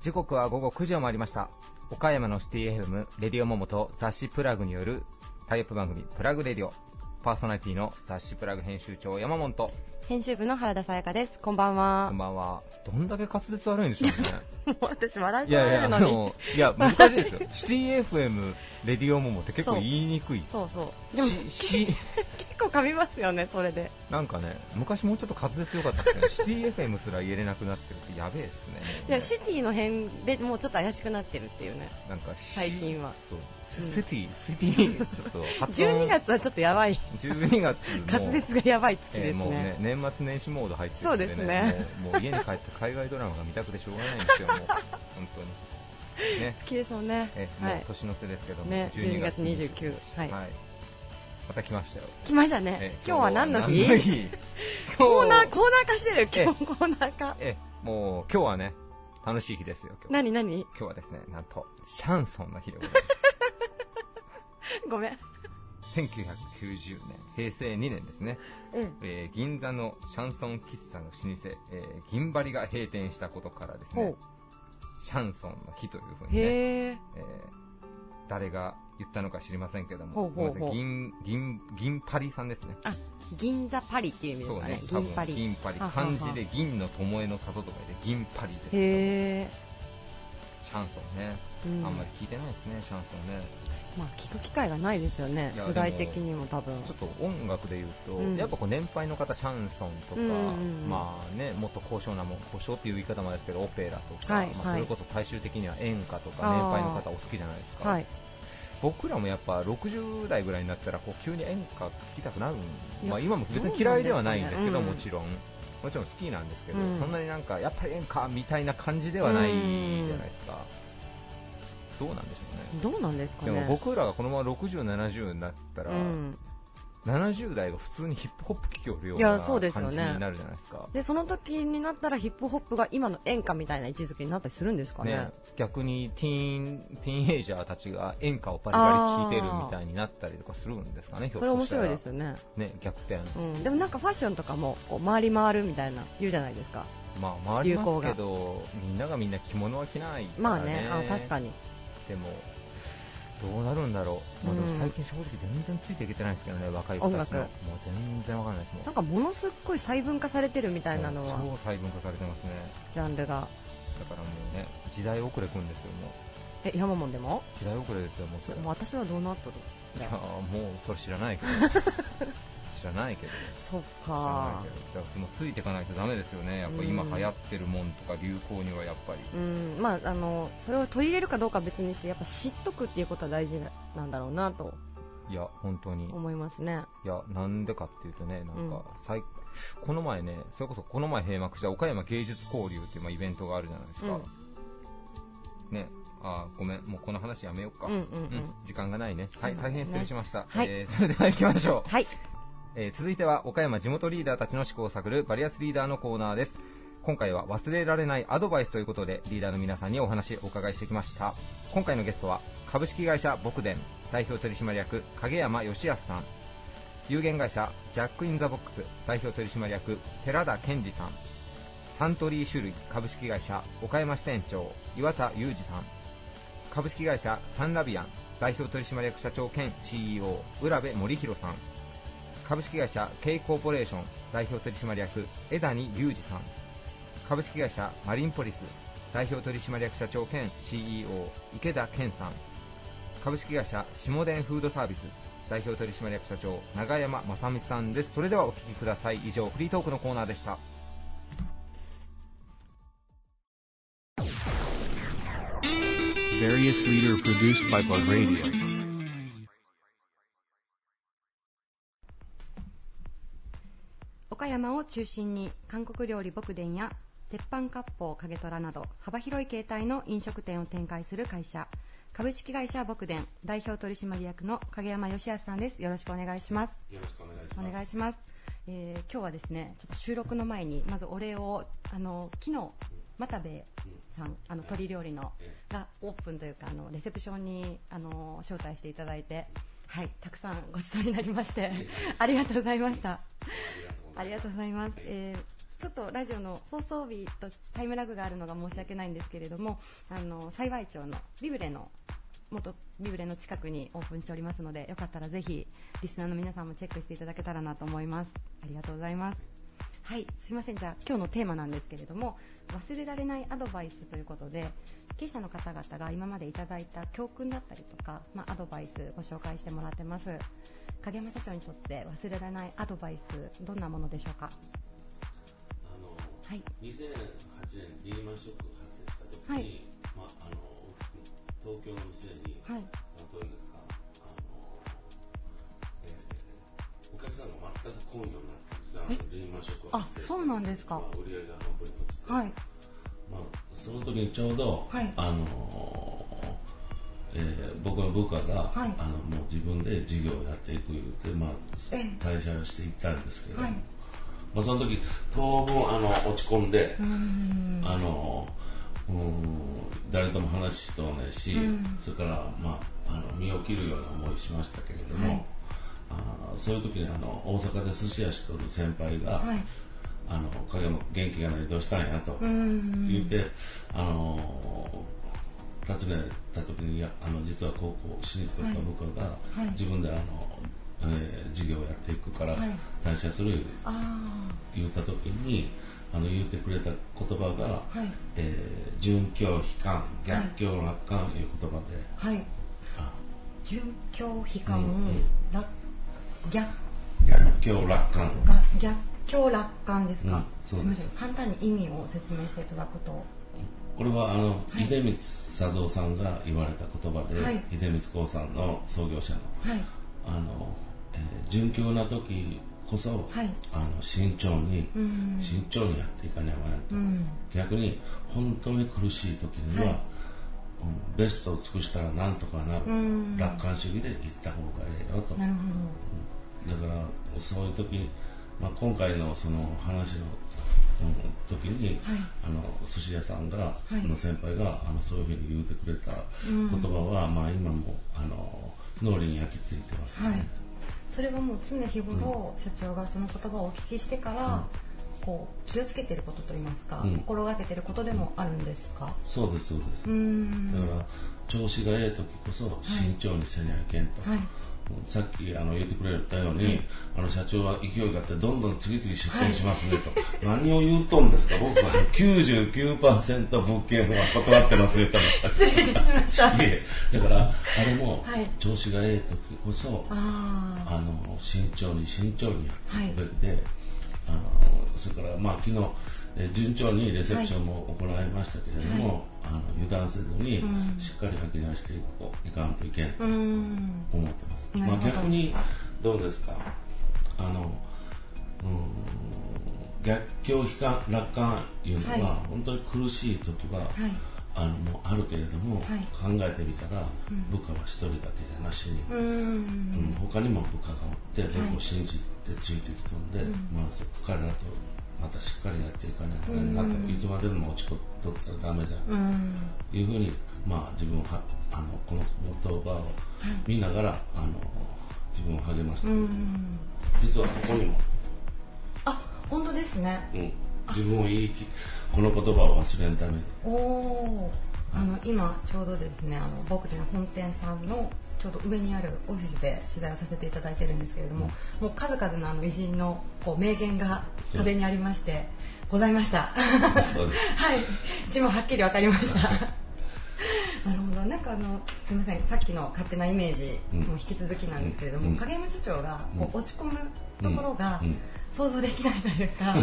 時刻は午後9時を回りました。岡山のシティ FM レディオモモと雑誌プラグによるタイアップ番組プラグレディオ。パーソナリティの雑誌プラグ編集長山本と編集部の原田さやかです。こんばんは。こんばんはどんだけ滑舌悪いんでしょうね もう私笑いいやいやあのいや難しいですよシティ FM レディオモモって結構言いにくいそうそう。でもしし 結構噛みますよね、それで。なんかね昔もうちょっと滑舌良かったですね シティ FM すら言えれなくなってるってやべえっすねいや、シティの辺でもうちょっと怪しくなってるっていうね。なんかし最近は。そううんシティシティちょっと発音12月はちょっとやばい。12月も 滑舌がやばい月ですえーもうねね。年末年始モード入ってるんそうですね。もうもう家に帰って海外ドラマが見たくてしょうがないんですよもう。本当に。ね。好きですもんね。え。はい。もう年の瀬ですけども、ね12月29はい。また来ましたよ。来ましたえね。今日は何の日？今日 コーナー、コーナー化してる。え今日コーナー化。えもう今日はね楽しい日ですよ今日何何？今日はですねなんとシャンソンの日でございます。ごめん。1990年平成2年ですねうん。えー銀座のシャンソン喫茶の老舗、えー銀張りが閉店したことからですね。シャンソンの日というふうにね、へえ。えー誰が言ったのか知りませんけども、ほうほうほう銀銀銀パリさんですね。あ、銀座パリっていう意味ですかね。多分銀パリ。銀パリ漢字で銀の巴の里とかで銀パリですけど。シャンソンね、うん。あんまり聞いてないですね、シャンソンね。まあ、聞く機会がないですよね、世代的にも多分。ちょっと音楽で言うと、うん。やっぱこう年配の方、シャンソンとか、うんうんうんまあね、もっと高尚なもん、高尚っていう言い方もですけど、オペラとか、はいまあ、それこそ大衆的には演歌とか、年配の方お好きじゃないですか。はい。僕らもやっぱ60代ぐらいになったらこう急に演歌聴きたくなるまあ、今も別に嫌いではないんですけどどうなんもちろん。もちろん好きなんですけど、うん。そんなになんかやっぱり演歌みたいな感じではないじゃないですか、どうなんでしょうねどうなんですかね。でも僕らがこのまま60、70になったら、うん、70代が普通にヒップホップ聴きおるような感じになるじゃないですか。でその時になったらヒップホップが今の演歌みたいな位置づけになったりするんですかね。ね、逆にティーンティーンエイジャーたちが演歌をバリバリ聴いてるみたいになったりとかするんですかね、それ面白いですよね。ね、逆転、うん、でもなんかファッションとかもこう回り回るみたいな言うじゃないですか。まあ、回りますけど、みんながみんな着物は着ないね。まあね、あ確かに。でも、どうなるんだろう。まあ、でもうん最近正直全然ついていけてないですけどね、若い子たちの。もう全然わかんないですもん。なんかものすっごい細分化されてるみたいなのは超細分化されてますね。ジャンルが。だからもうね、時代遅れくんですよ、もう。え山門でも？時代遅れですよ、もうそれ。もう私はどうなっとる？いや、もうそれ知らないけど。知らないけど。そっ知らなかいけ。ど。だからもうついていかないとダメですよね。やっぱ今うん流行ってるもんとか流行にはやっぱり。うん、まああのそれを取り入れるかどうかは別にしてやっぱ知っとくっていうことは大事なんだろうなといや、本当に。思いますね。いや、なんでかっていうとね、なんうんか、最この前ね、それこそこの前閉幕した岡山芸術交流っていうまあイベントがあるじゃないですか。ね、あーごめん、もうこの話やめようか。うんうんうん時間がないね。はい、大変失礼しました。はいえーそれでは行きましょう。はい。えー続いては岡山地元リーダーたちの思考を探るバリアスリーダーのコーナーです。今回は忘れられないアドバイスということでリーダーの皆さんにお話をお伺いしてきました。今回のゲストは株式会社ボクデン代表取締役影山義康さん。有限会社ジャック・イン・ザ・ボックス代表取締役寺田健二さん。サントリー種類株式会社岡山支店長岩田裕二さん。株式会社サンラビアン代表取締役社長兼 CEO 浦部森弘さん。株式会社 K コーポレーション代表取締役枝谷隆二さん。株式会社マリンポリス代表取締役社長兼 CEO 池田健さん。株式会社下田フードサービス代表取締役社長永山正美さんです。それではお聞きください。以上フリートークのコーナーでした。岡山を中心に韓国料理牧伝や鉄板割烹影虎など幅広い形態の飲食店を展開する会社。株式会社牧伝代表取締役の影山義康さんです。よろしくお願いします。よろしくお願いしおます。願いします、えー今日はですねちょっと収録の前にまずお礼をあの昨日又部さんあの鶏料理のえがオープンというかあのレセプションにあの招待していただいてはい、たくさんご指導になりまして、ありがとうございました。ありがとうございます。えーちょっとラジオの放送日とタイムラグがあるのが申し訳ないんですけれども、あの幸町のビブレの元ビブレの近くにオープンしておりますので、よかったらぜひリスナーの皆さんもチェックしていただけたらなと思います。ありがとうございます。はい、すいません。じゃあ今日のテーマなんですけれども、忘れられないアドバイスということで、経営者の方々が今までいただいた教訓だったりとか、まあ、アドバイスご紹介してもらってます。影山社長にとって忘れられないアドバイス、どんなものでしょうか？あのはい。2008年リーマンショックが発生した時に、はいまあ、あの東京の店に、はい。まあどういうんですか？あの、えーお客さんが全く来んようになったんですよあのリーマンショックがあ、そうなんですかま。あ、売り上げが半分にはい。まあ、その時にちょうど、はいあのえー僕の部下が、はいあのもう自分で事業をやっていく言うて、まあええ、退社をしていったんですけれども、はいまあ、その時当分あの落ち込んで。あのうん誰とも話しとうないし、うんそれから、まあ、あの身を切るような思いしましたけれども、はいあーそういう時にあの大阪で寿司屋しとる先輩が、はい。あの影も元気がないどうしたんやと。言って、あの訪ねた時にあの実は高校私立とか部下が、はい自分であの、えー事業をやっていくからはい退社するあ言った時にあの言ってくれた言葉が、あ。はい。えー準教悲観逆境楽観いう言葉で、はい。あ準教悲観、うんうん楽逆逆境楽観が逆境楽観ですか、うんす。みません簡単に意味を説明していただくと。これはあの、はい。出光佐三さんが言われた言葉で、はい。出光興産の創業者のはい。あの、えー順境な時こそ、はい。あの慎重に、うん。慎重にやっていかねばなと、うん。逆に本当に苦しい時には、はい。うんベストを尽くしたらなんとかなる、うん。楽観主義で行った方がええよと。なるほだからそういう時、まあ、今回のその話の、うん時に、はい。あの寿司屋さんが、い。の先輩があのそういうふうに言うてくれたうん。言葉は、まあ、今もあの脳裏に焼き付いてますね。どはい。それはもう常日頃、社長がその言葉をお聞きしてから、こう気をつけてることといいますか、うん。心がけてることでもあるんですか？そうですそうです、だから調子がええ時こそ慎重にせにゃいけんと、はいさっきあの言ってくれたように、あの社長は勢いがあってどんどん次々出店しますねと、何を言うとんですか僕は。99%物件は断ってますよと失礼しました。いえだからあれも、はい。調子がええ時こそあの慎重に慎重にやっていくべきで、あのそれから、まあ、昨日、えー順調にレセプションも行いましたけれども、あの油断せずに、うん。しっかり吐き出していこういかんといけんと思ってます、まあ、逆にどうですか？あのうーん逆境悲観楽観いうのは、はい。本当に苦しい時は、はいあのもうあるけれども、はい。考えてみたら、うん。部下は一人だけじゃなしに、うーうんん他にも部下がおってはい僕を信じてついてきたんで、うん。まあ、そ彼らとまたしっかりやっていかないと。いつまでも落ち込っとったらダメだ。うーん。というふうに、まあ、自分はあのこの言葉を見ながら、あの自分を励ましん。実はここにも、あ本当ですね。うん、自分を言いきこの言葉を忘れんためにおおあの今ちょうどですねあの僕での本店さんのちょうど上にあるオフィスで取材をさせていただいてるんですけれども、もう数々のあの偉人のこう名言が壁にありましてございました。はい、字もはっきりわかりました。なるほど、なんかあのすみません、さっきの勝手なイメージも引き続きなんですけれども、うん。影山社長がこううん。落ち込むところがうん。うん想像できないというか、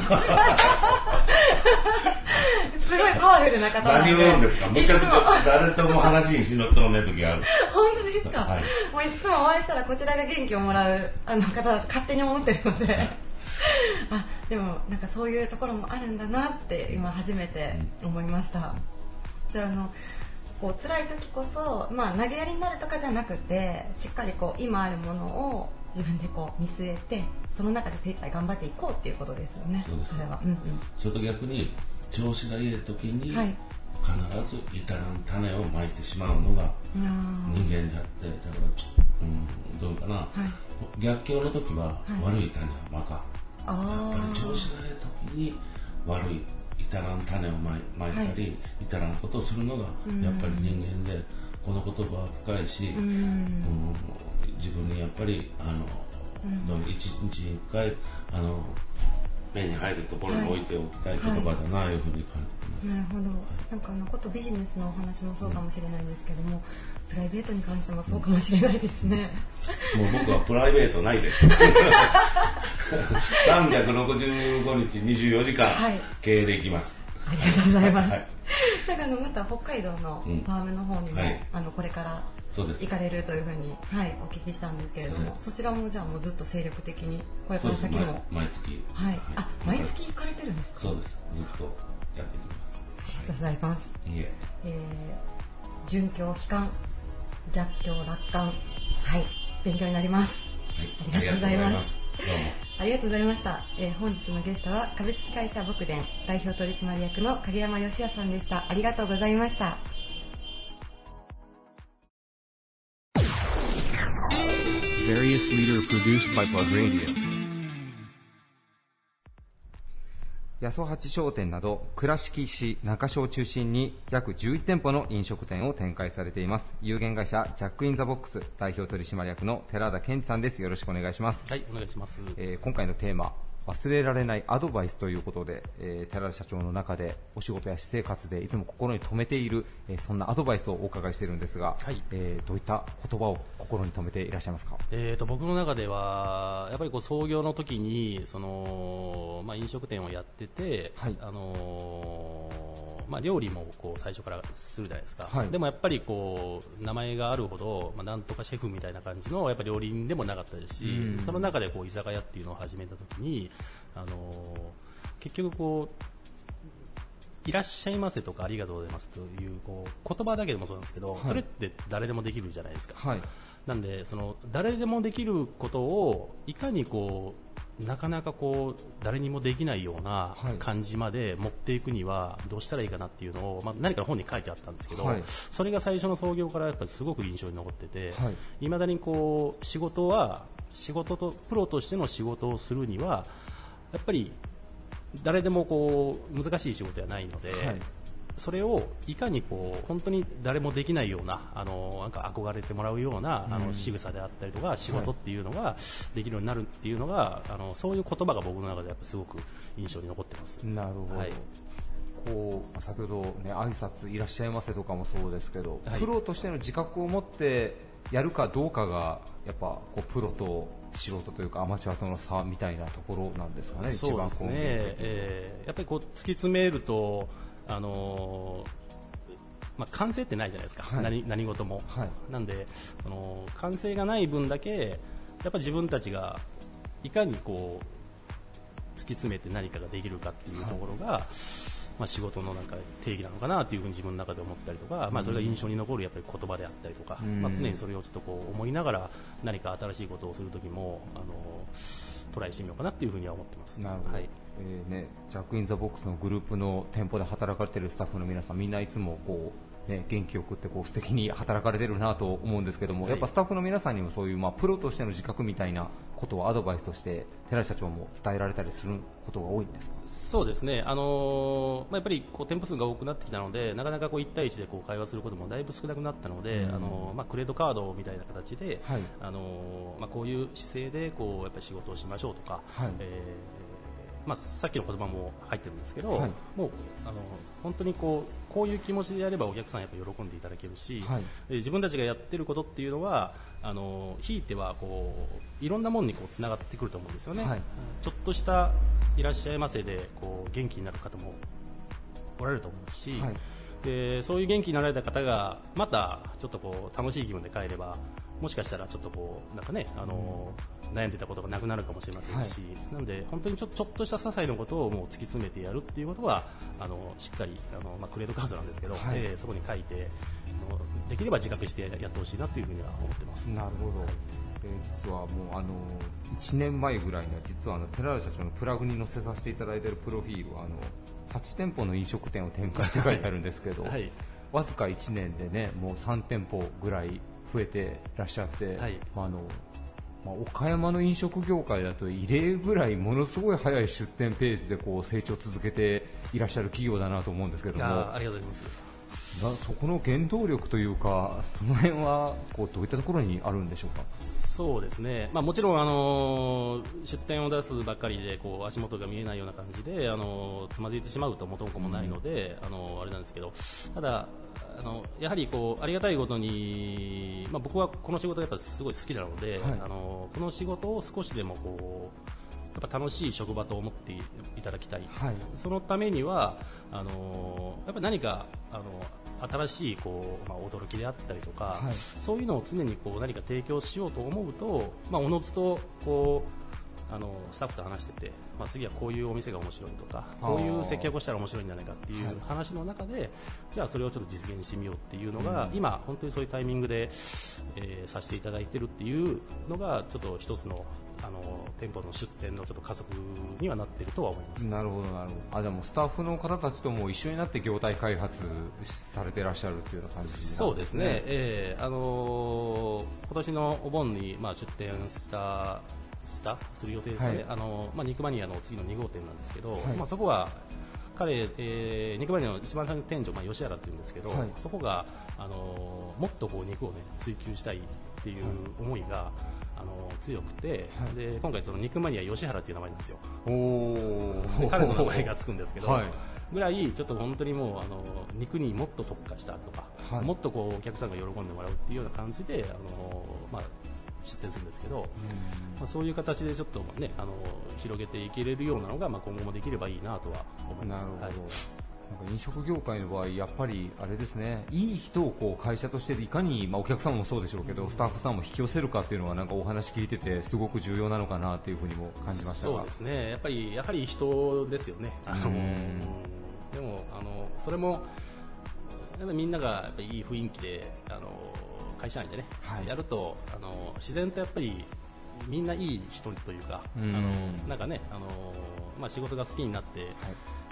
すごいパワフルな方なんで。何を言うんですか？むちゃくちゃ誰とも話にしのっとのね時がある。本当ですか、はい。もういつもお会いしたらこちらが元気をもらうあの方だと勝手に思ってるので、あでもなんかそういうところもあるんだなって今初めて思いました、じゃああのこう辛い時こそ、まあ、投げやりになるとかじゃなくてしっかりこう今あるものを自分でこう見据えてその中で精一杯頑張っていこうっていうことですよね。そうですれは、うんうん。それと逆に調子がいい時に、はい。必ず至らん種をまいてしまうのが人間であってだからちょうん、どうかな、はい。逆境の時ははい。悪い種をまか、やっあぱり調子がいい時に悪い至らん種をまいたり、至らんことをするのがうん。やっぱり人間で、この言葉は深いし、ううんん自分にやっぱりあの、う一日に一回あの目に入るところに置いておきたい言葉だな、いうふうに感じてます。なるほど。なんかあのことビジネスのお話もそうかもしれないんですけども、プライベートに関してもそうかもしれないですね、もう僕はプライベートないです。365日24時間はい経営できます。ありがとうございます、はいなんかあのまた北海道のフうんァームの方にも、はいあのこれからそうです行。かれるというふうに、はい、お聞きしたんですけれども、はいそちらもじゃあもうずっと精力的にこれから先も毎毎月。はい、あ毎月行かれてるんですか？そうです。ずっとやってきます。ありがとうございますいえ。えー、準教悲観逆境楽観はい。勉強になります。はい。ありがとうございます。ありがとうございます。ありがとうございました、えー本日のゲストは株式会社牧伝代表取締役の影山義也さんでした。ありがとうございました。Various leader produced by Plug Radio. 八十八商店など倉敷市中小を中心に約11店舗の飲食店を展開されています。有限会社ジャックインザボックス代表取締役の寺田健二さんです。よろしくお願いします、はい、お願いします。えー今回のテーマ忘れられないアドバイスということで、えー寺田社長の中でお仕事や私生活でいつも心に留めている、えーそんなアドバイスをお伺いしているんですが、はい。えーどういった言葉を心に留めていらっしゃいますか？えー、と僕の中では、やっぱりこう創業の時にその、まあ、飲食店をやってて、はい。あのーまあ、料理もこう最初からするじゃないですか、はい。でもやっぱりこう名前があるほど、まあ、なんとかシェフみたいな感じのやっぱり料理人でもなかったですし、うん。その中でこう居酒屋っていうのを始めた時に、あのー結局こう、いらっしゃいませとかありがとうございますというこう言葉だけでもそうなんですけど、はいそれって誰でもできるじゃないですか。はいなんでその誰でもできることをいかにこうなかなかこう誰にもできないようなはい。感じまで持っていくにはどうしたらいいかなっていうのを、まあ、何か本に書いてあったんですけど、はい。それが最初の創業からやっぱりすごく印象に残ってて、はい。いまだにこう仕事は仕事とプロとしての仕事をするにはやっぱり誰でもこう難しい仕事ではないので、はいそれをいかにこう本当に誰もできないようなあのなんか憧れてもらうようなあうん。の仕草であったりとか仕事っていうのができるようになるっていうのがあのそういう言葉が僕の中でやっぱすごく印象に残ってます。なるほど、はい。こう先ほど、ね、挨拶いらっしゃいませとかもそうですけど、はい。プロとしての自覚を持ってやるかどうかがやっぱこうプロと素人というかアマチュアとの差みたいなところなんですかね、そうですね、えーやっぱりこう突き詰めると、あのーまあ、完成ってないじゃないですか、はい。何何事も。はい。なんでその完成がない分だけやっぱり自分たちがいかにこう突き詰めて何かができるかっていうところが、まあ、仕事のなんか定義なのかなっていうふうに自分の中で思ったりとか、まあ、それが印象に残るやっぱり言葉であったりとか、うん。まあ、常にそれをちょっとこう思いながら何か新しいことをするときもあのトライしてみようかなっていうふうには思ってます。なるほど、はいえーね、ジャック・イン・ザ・ボックスのグループの店舗で働かれているスタッフの皆さん、みんないつもこう、ね、元気よくってこう素敵に働かれてるなと思うんですけども、はい。やっぱスタッフの皆さんにもそういう、まあ、プロとしての自覚みたいなことをアドバイスとして寺井社長も伝えられたりすることが多いんですか？そうですね、あのーまあ、やっぱりこう店舗数が多くなってきたので、なかなかこう1対1でこう会話することもだいぶ少なくなったので、うん。あのーまあ、クレードカードみたいな形で、はい。あのーまあ、こういう姿勢でこうやっぱり仕事をしましょうとか、はい。えーまあ、さっきの言葉も入ってるんですけど、はい。もうあの本当にこうこういう気持ちでやればお客さんやっぱ喜んでいただけるし、はい。えー自分たちがやってることっていうのはあのひいてはこういろんなものにこうつながってくると思うんですよね、はい。ちょっとしたいらっしゃいませでこう元気になる方もおられると思うし、はい。でそういう元気になられた方がまたちょっとこう楽しい気分で帰ればもしかしたらちょっとこうなんかねあの悩んでたことがなくなるかもしれませんし、なんで本当にちょちょっとした些細なことをもう突き詰めてやるっていうことはあのしっかりあの、まあ、クレードカードなんですけど、はい。えーそこに書いてあのできれば自覚してやってほしいなというふうには思ってます。なるほど、えー実はもうあの1年前ぐらいには実はあの寺田社長のプラグに載せさせていただいているプロフィールはあの8店舗の飲食店を展開って書いてあるんですけど、はい。わずか1年でねもう3店舗ぐらい増えてらっしゃって、はいまああのまあ岡山の飲食業界だと異例ぐらいものすごい早い出店ペースでこう成長を続けていらっしゃる企業だなと思うんですけいども、やありがとうございます。なそこの原動力というか、その辺はこうどういったところにあるんでしょうか？そうですね、まあ、もちろん、あの出店を出すばっかりでこう足元が見えないような感じで、あのつまずいてしまうと元も子もないので、あのあれなんですけど、ただ、あのやはりこうありがたいことに、まあ、僕はこの仕事がやっぱすごい好きなので、はい。あのこの仕事を少しでもこうやっぱ楽しい職場と思っていただきたい、はい。そのためにはあのやっぱ何かあの新しいこう、まあ、驚きであったりとか、はい。そういうのを常にこう何か提供しようと思うと、まあ、おのずとこうあのスタッフと話してて、まあ、次はこういうお店が面白いとかこういう接客をしたら面白いんじゃないかっていはいう話の中で、じゃあそれをちょっと実現してみようっていうのが、うん今、本当にそういうタイミングで、えーさせていただいてるっていうのがちょっと一つのあの店舗の出店のちょっと加速にはなっているとは思います。なるほど、なるほど。あ、でもスタッフの方たちとも一緒になって業態開発されてらっしゃるっていうような感じね。そうですね、えーあのー今年のお盆に、まあ、出店したしたする予定ですね、はい。あのーまあ、肉マニアの次の2号店なんですけど、はい。まあ、そこは彼、えー肉マニアの一番最初の店長、まあ、吉原っていうんですけど、はい。そこが、あのーもっとこう肉を、ね、追求したいっていう思いが、あのー強くて、はい。で今回、その肉マニア吉原っていう名前なんですよ。お彼の名前がつくんですけど、はい。ぐらいちょっと本当にもうあの肉にもっと特化したとか、はい。もっとこうお客さんが喜んでもらうっていうような感じであの、まあ、出店するんですけど、まあ、そういう形でちょっと、ね、あの広げていけれるようなのが、まあ、今後もできればいいなとは思います。なるほど。はいなんか飲食業界の場合、やっぱりあれですね、いい人をこう会社としていかに、まあ、お客様もそうでしょうけど、スタッフさんも引き寄せるかっていうのは、なんかお話聞いてて、すごく重要なのかなっていうふうにも感じましたが。そうですね、やっぱりやはり人ですよね、あのうんでもあのそれもやっぱりみんながやっぱりいい雰囲気であの会社内でね、はい。やるとあの自然とやっぱりみんないい人というか、うん。あのなんかねあの、まあ、仕事が好きになって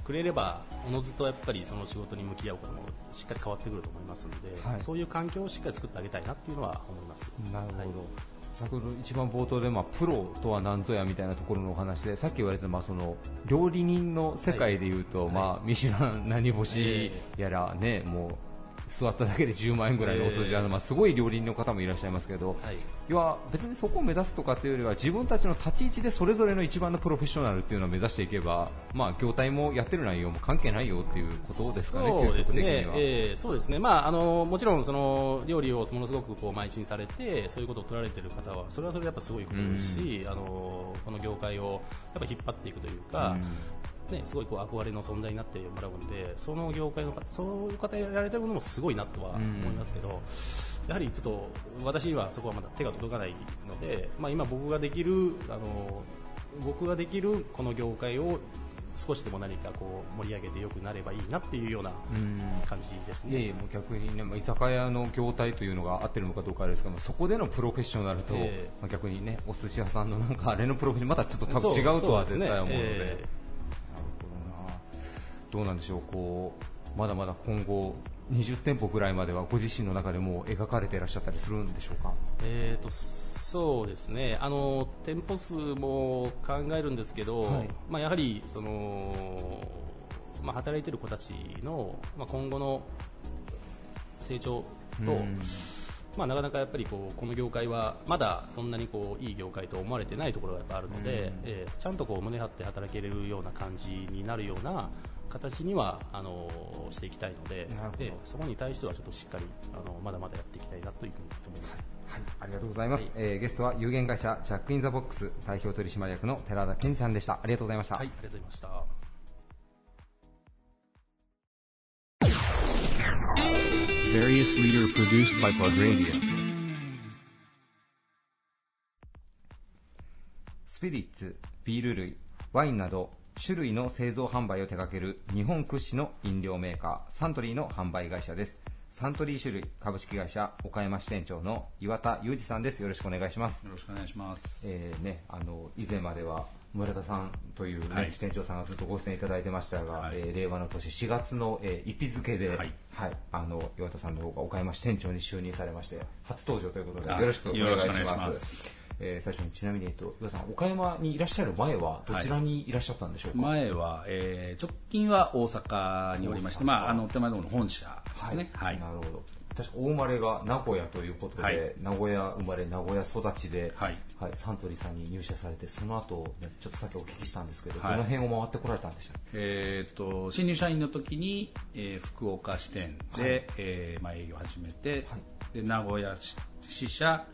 くれれば、おのずとやっぱりその仕事に向き合うこともしっかり変わってくると思いますので、はい。そういう環境をしっかり作ってあげたいなっていうのは思います。なるほど、はい。先ほど一番冒頭で、まあ、プロとは何ぞやみたいなところのお話でさっき言われた、まあ、その料理人の世界でいうと、はい。まあ、ミシュラン何星やら、ねもう座っただけで10万円ぐらいのお数字ある、ええまあ、すごい料理人の方もいらっしゃいますけど、はい。要は別にそこを目指すとかっていうよりは自分たちの立ち位置でそれぞれの一番のプロフェッショナルっていうのを目指していけば、まあ、業態もやってる内容も関係ないよっていうことですかね、そうですね。そうですね、まあ、あのもちろんその料理をものすごくこう邁進されて、そういうことを取られている方は、それはそれでやっぱすごいことですし、あのこの業界をやっぱ引っ張っていくというか、ね、すごいこう憧れの存在になってもらうんで、その業界の方、そういう方やられてるのもすごいなとは思いますけど、やはりちょっと私にはそこはまだ手が届かないので、まあ、今僕ができる、あの僕ができるこの業界を少しでも何かこう盛り上げて良くなればいいなっていうようなうん。感じですね。いやいやもう逆にね、まあ居酒屋の業態というのが合ってるのかどうかあれですが、まあそこでのプロフェッショナルと、ええ。まあ逆にね、お寿司屋さんのなんかあれのプロフェッショナル、またちょっと多分違うとは絶対思うので、どうなんでしょう、こう、まだまだ今後、20店舗ぐらいまではご自身の中でもう描かれていらっしゃったりするんでしょうか？えーとそうですね。あの店舗数も考えるんですけど、はい。まあ、やはりその、まあ、働いている子たちの、まあ、今後の成長と、うん。まあ、なかなかやっぱりこうこの業界はまだそんなにこういい業界と思われてないところがやっぱあるので、うん。えーちゃんとこう胸張って働けれるような感じになるような形にはあのしていきたいのでなるほど、えーそこに対してはちょっとしっかりあのまだまだやっていきたいなというふうに思います。はい、ありがとうございます。えーゲストは有限会社ジャックインザボックス代表取締役の寺田健二さんでした。ありがとうございました。はい、ありがとうございました。Various leader produced by Plug Radio. スピリッツ、ビール類、ワインなど種類の製造販売を手掛ける日本屈指の飲料メーカーサントリーの販売会社です。サントリー種類株式会社岡山支店長の岩田裕二さんです。よろしくお願いします。よろしくお願いします。えーね、あの以前までは村田さんという、ねはい支店長さんがずっとご出演いただいてましたが、はいえー令和の年4月の、えー、一日付で、はいあの岩田さんの方が岡山支店長に就任されまして初登場ということであよろしくお願いしますえー最初にちなみに、えっと、岩田さん岡山にいらっしゃる前はどちらにいらっしゃったんでしょうか、前は、えー直近は大阪におりまして、まあ、あの手前の方の本社ですね。はい。なるほど。確かお生まれが名古屋ということで、はい。名古屋生まれ、名古屋育ちで、はい。サントリーさんに入社されて、その後、ね、ちょっとさっきお聞きしたんですけど、はい。どの辺を回ってこられたんでしたえー、と新入社員の時に、えー福岡支店で、はい。えーまあ、営業を始めて、はい。で名古屋支支社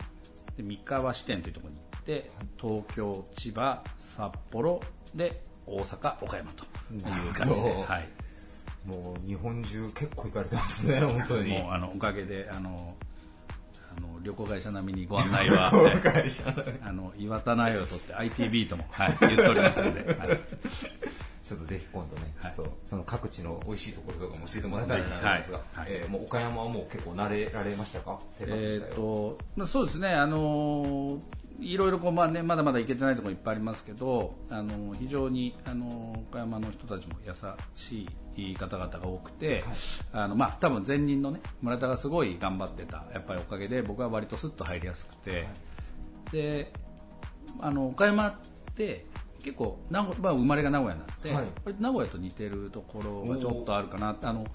で三河支店というところに行って、東京、千葉、札幌で大阪、岡山という感じで、はい、もう日本中結構行かれてますね、本当に。もうあのおかげであのあの旅行会社並みにご案内は、あの岩田苗を取って ITB とも、はい、言っておりますので、はいちょっとぜひ今度ね、はい。ちょっとその各地の美味しいところとかも教えてもらえたらなと思いますが、はいはいえーもう岡山はもう結構慣れられましたか？生活えーとまあ、そうですね、あのいろいろこう、まあね、まだまだ行けてないところいっぱいありますけど、あの非常に、あの岡山の人たちも優しい方々が多くて、あのまあ多分前任のね村田がすごい頑張ってたやっぱりおかげで僕は割とスッと入りやすくて、であの岡山って結構名古、まあ、生まれが名古屋なんで、はい。名古屋と似てるところがちょっとあるかなあのはい。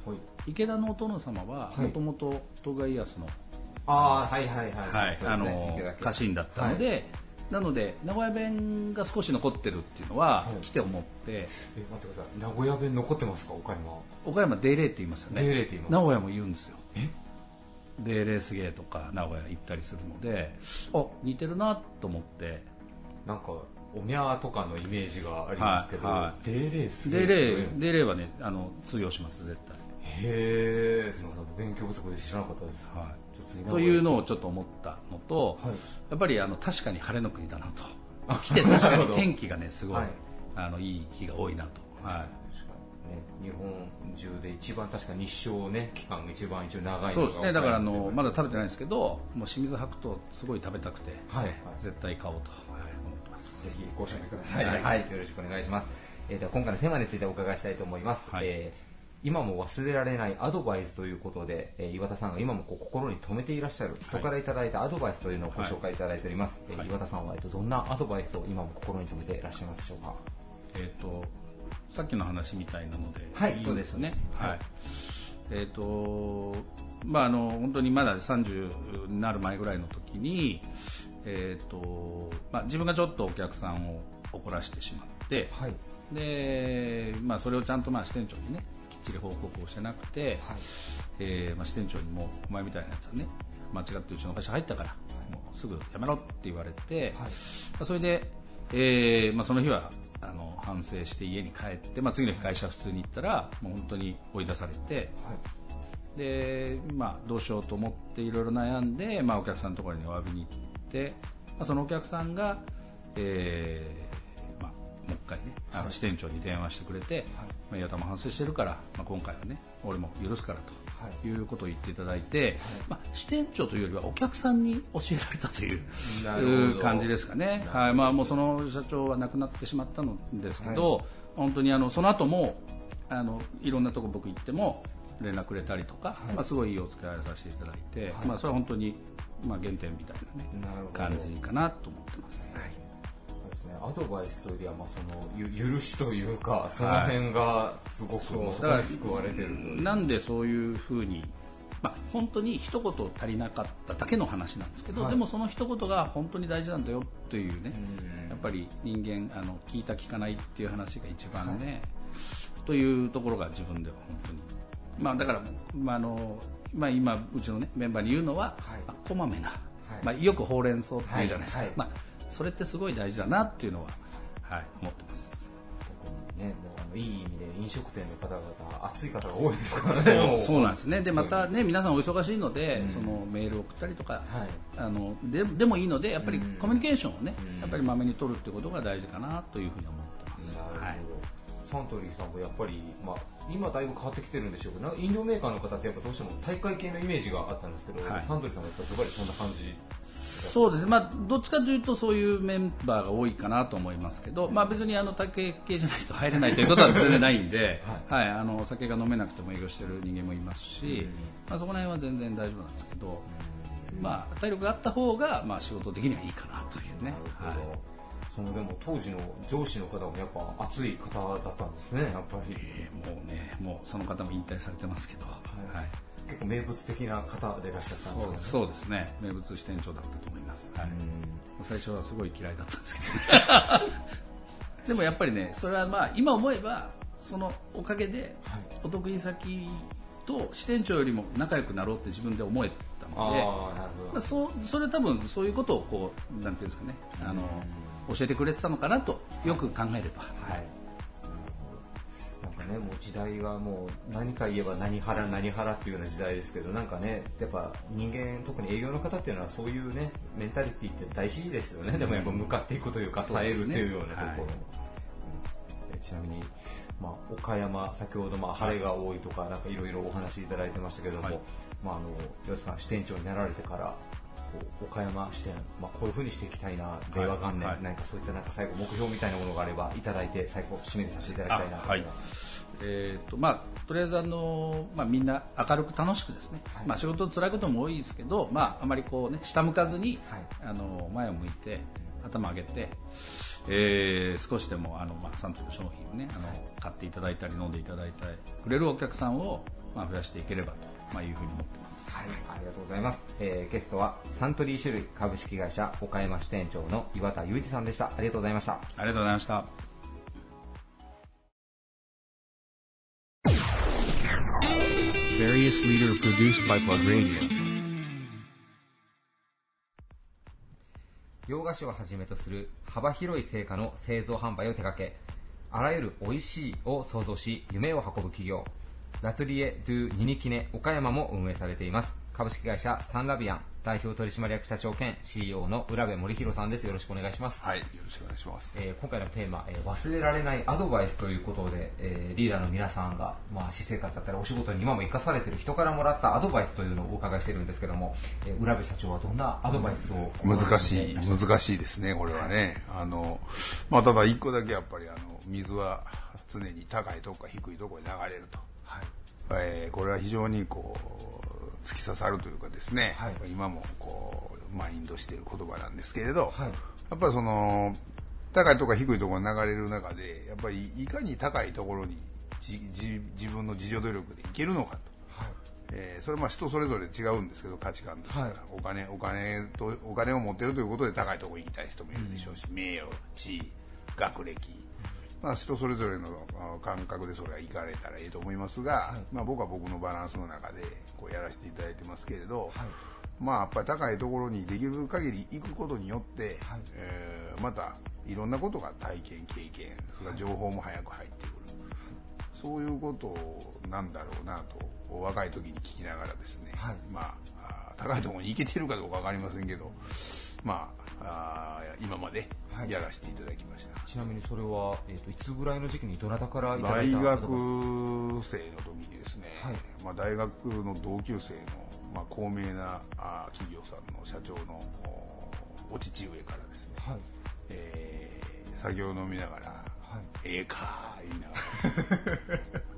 池田のお殿様ははい。もともと徳川家康のああ、はいはいはい。はい、あの家家臣だったので、なので名古屋弁が少し残ってるっていうのは、はい。来て思って。え、待ってください。名古屋弁残ってますか、岡山。岡山デーレーって言いますよね。デーレーって言います。名古屋も言うんですよ。え？デーレーすげーとか名古屋行ったりするのであ似てるなと思って。なんか、おみゃーとかのイメージがありますけど、はいはい。デーレースデーレーデーレーはねあの通用します絶対。へー、すみません、勉強不足で知らなかったです。はい。というのをょちょっと思ったのと、はい。やっぱりあの確かに晴れの国だなと。あ来て確かに天気がねすごい、はい。あのいい日が多いなと、はい、日本中で一番確か日照ね、期間が一番一応長いそうですね。だからあのまだ食べてないいんですけどもう清水白桃すごい食べたくて、はいはい。絶対買おうと、ぜひご賞味ください。はいはい、よろしくお願いします。えー、では今回のテーマについてお伺いしたいと思います。はいえー今も忘れられないアドバイスということで、えー岩田さんが今もこう心に留めていらっしゃる人からいただいたアドバイスというのをご紹介いただいております。えーはい岩田さんは、えっと、どんなアドバイスを今も心に留めていらっしゃいますでしょうか？えっ、とさっきの話みたいなので、はいいんですねそうですはいえっ、とまああの本当にまだ30になる前ぐらいの時にえっ、とまあ自分がちょっとお客さんを怒らしてしまって、はい。でまあそれをちゃんとまあ支店長にねきっちり報告をしてなくて、はい。えーまあ、支店長にもお前みたいなやつはね間違ってうちの会社入ったから、もうすぐやめろって言われて、まはい。あそれで、えーまあ、その日はあの反省して家に帰って、まあ、次の日会社普通に行ったらもう本当に追い出されてで、まあ、どうしようと思っていろいろ悩んで、まあ、お客さんのところにお詫びに行って、まあ、そのお客さんが、えーまあ、もう一回ねあの支店長に電話してくれて、まあ、岩田も反省してるから、まあ、今回はね俺も許すからと。はい。いうことを言っていただいて、まあ、支店長というよりはお客さんに教えられたという感じですかね、はい。まあ、もうその社長は亡くなってしまったのですけど、本当にあのその後もあのいろんなとこ僕行っても連絡くれたりとか、はい。まあ、すごいいいお付き合いをさせていただいて、はい。まあ、それは本当に、まあ、原点みたいな、ね、な感じかなと思ってます。そうですね、アドバイスというよりは、まあ、そのゆ許しというか、その辺がすごく、もうそこに救われてるなんでそういうふうに、まあ、本当に一言足りなかっただけの話なんですけど、はい。でもその一言が本当に大事なんだよというね、うん。やっぱり人間あの聞いた聞かないっていう話が一番ね、というところが自分では本当に、まあ、だから、まああのまあ、今うちの、ね、メンバーに言うのは、はい。まあこまめな、はい。まあ、よくほうれん草っていうじゃないですか、まあ、それってすごい大事だなっていうのは、はい、思ってます。特にね、もうあのいい意味で飲食店の方々、熱い方が多いですからね、そうなんですね。で、またね、皆さんお忙しいので、うん。そのメールを送ったりとか、はい。あのででもいいので、やっぱりうん。コミュニケーションをね、うん。やっぱりまめに取るってことが大事かなというふうに思ってます。なるほど、はい。サントリーさんもやっぱり、まあ、今だいぶ変わってきてるんでしょうけど、飲料メーカーの方ってやっぱどうしても大会系のイメージがあったんですけど、はい。サントリーさんもやっぱりズバリそんな感じ。そうですね、まあ、どっちかというとそういうメンバーが多いかなと思いますけど、まあ、別にあの竹系じゃないと入れないということは全然ないんで、はい。あのお酒が飲めなくても営業してる人間もいますし、まあ、そこら辺は全然大丈夫なんですけど、まあ、体力があった方がまあ仕事的にはいいかなというね。なるほどそのでも当時の上司の方もやっぱ熱い方だったんですね、やっぱり。えーもうね、もうその方も引退されてますけど、はい。結構名物的な方でいらっしゃったんですかね。そうですね、名物支店長だったと思います。はい。うん。最初はすごい嫌いだったんですけど。でもやっぱりねそれはまあ今思えばそのおかげではい。お得意先と支店長よりも仲良くなろうって自分で思えたのでまど。あ、。そうそれは多分そういうことをこうなんていうんですかね。あの教えてくれてたのかなとよく考えれば、はい。なんかね、もう時代がもう何か言えば何腹何腹っていうような時代ですけど、なんかね、やっぱ人間、特に営業の方っていうのはそういうね、メンタリティって大事ですよね。でもやっぱ向かっていくというか、耐えるっていうようなところ。も。はい。ちなみに、まあ、岡山、先ほどまあ晴れが多いとか、なんかいろいろお話しいただいてましたけども、はい。まあ、あの、吉さん支店長になられてから、こう岡山支店、まあ、こういう風にしていきたいな、令和元年、はい。何かそういったなんか最後目標みたいなものがあればいただいて、最後締めさせていただきたいなと思います。えーとまあ、とりあえずあの、まあ、みんな明るく楽しくですね、はい。まあ、仕事辛いことも多いですけど、まあ、あまりこう、ね、下向かずに、はい。あの前を向いて頭上げて、えー少しでもあの、まあ、サントリーの商品を、ね、あの買っていただいたり飲んでいただいてくれるお客さんを、まあ、増やしていければと、まあ、いうふうに思ってます。はい、ありがとうございます。えーゲストはサントリー種類株式会社岡山支店長の岩田裕二さんでした。ありがとうございました。ありがとうございました。Various leader produced by Plug Radio. 洋菓子をはじめとする幅広い成果の製造販売を手掛け、あらゆる美味しいを創造し、夢を運ぶ企業、ラトリエ・ドゥ・ニニキネ岡山も運営されています。株式会社サンラビアン代表取締役社長兼 CEO の浦部森弘さんです。よろしくお願いします。はい、よろしくお願いします。えー今回のテーマ、えー忘れられないアドバイスということで、えーリーダーの皆さんが、まあ、私生活だったりお仕事に今も生かされている人からもらったアドバイスというのをお伺いしているんですけども、えー浦部社長はどんなアドバイスを難しい、難難しいですね、これはね。あの、まあ、ただ一個だけやっぱり、あの、水は常に高いとこか低いとこに流れると。はい。えーこれは非常にこう、突き刺さるというかですね、はい。今もこう、マインドしている言葉なんですけれど、はい。やっぱりその、高いとこか低いところに流れる中で、やっぱりいかに高いところに自分の自助努力でいけるのかと。えーそれはまあ人それぞれ違うんですけど価値観としては、はい。お金お金とお金を持ってるということで高いところに行きたい人もいるでしょうし、名誉地位学歴まあ人それぞれのあ感覚でそれは行かれたらいいと思いますが、まあ僕は僕のバランスの中でこうやらせていただいてますけれど、まあやっぱり高いところにできる限り行くことによって、はい。えーまたいろんなことが体験経験それから情報も早く入ってくる、そういうことなんだろうなと若い時に聞きながらですね、はい。まあ高いところに行けてるかどうか分かりませんけどまあ今まではい。やらせていただきました、ちなみにそれは、えー、といつぐらいの時期にどなたからいただ大いたアドバイス学生の時にですね、はい。まあ、大学の同級生の、まあ、高名なあー企業さんの社長のおお父上からですね、はい。えー酒を飲みながら、はい。ええか言いながら。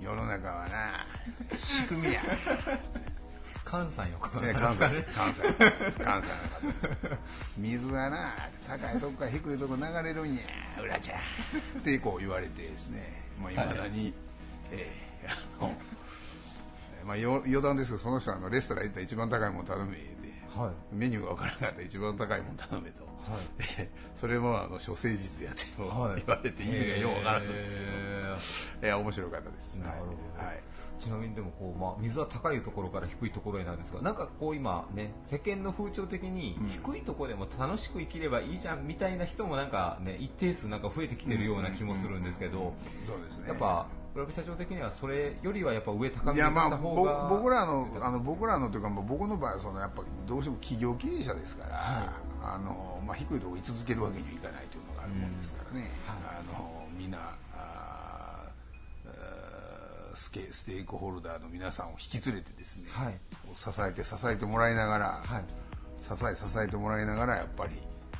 世の中はな仕組みや、ね、関西の方関西関西。関西水はな高いとこから低いとこ流れるんや裏ちゃん。ってこう言われてですね。まあ、未だに、えーあのえーまあ、よ余談ですけどその人はあのレストラン行ったら一番高いもの頼めで。はい。メニューが分からなかったら一番高いもの頼めと、はい。でそれもあの諸誠実やって言はい。われて意味がよう分からんんですけど、へいや面白かったです。なるほど。はいちなみにでもこう、まあ、水は高いところから低いところへなんですがなんかこう今ね世間の風潮的にうん。低いところでも楽しく生きればいいじゃんみたいな人もなんかね一定数なんか増えてきてるような気もするんですけどやっぱ浦部社長的にはそれよりはやっぱ上高めに出した方ぼが僕らのあの僕らのというかまあ僕の場合はそのやっぱどうしても企業経営者ですから、はい。あのまあ、低いところに居続けるわけにはいかないというのがあるもんですからね、はあのみんなあスケステークホルダーの皆さんを引き連れてですね、はい。支えて支えてもらいながら、はい。支え支えてもらいながらやっぱり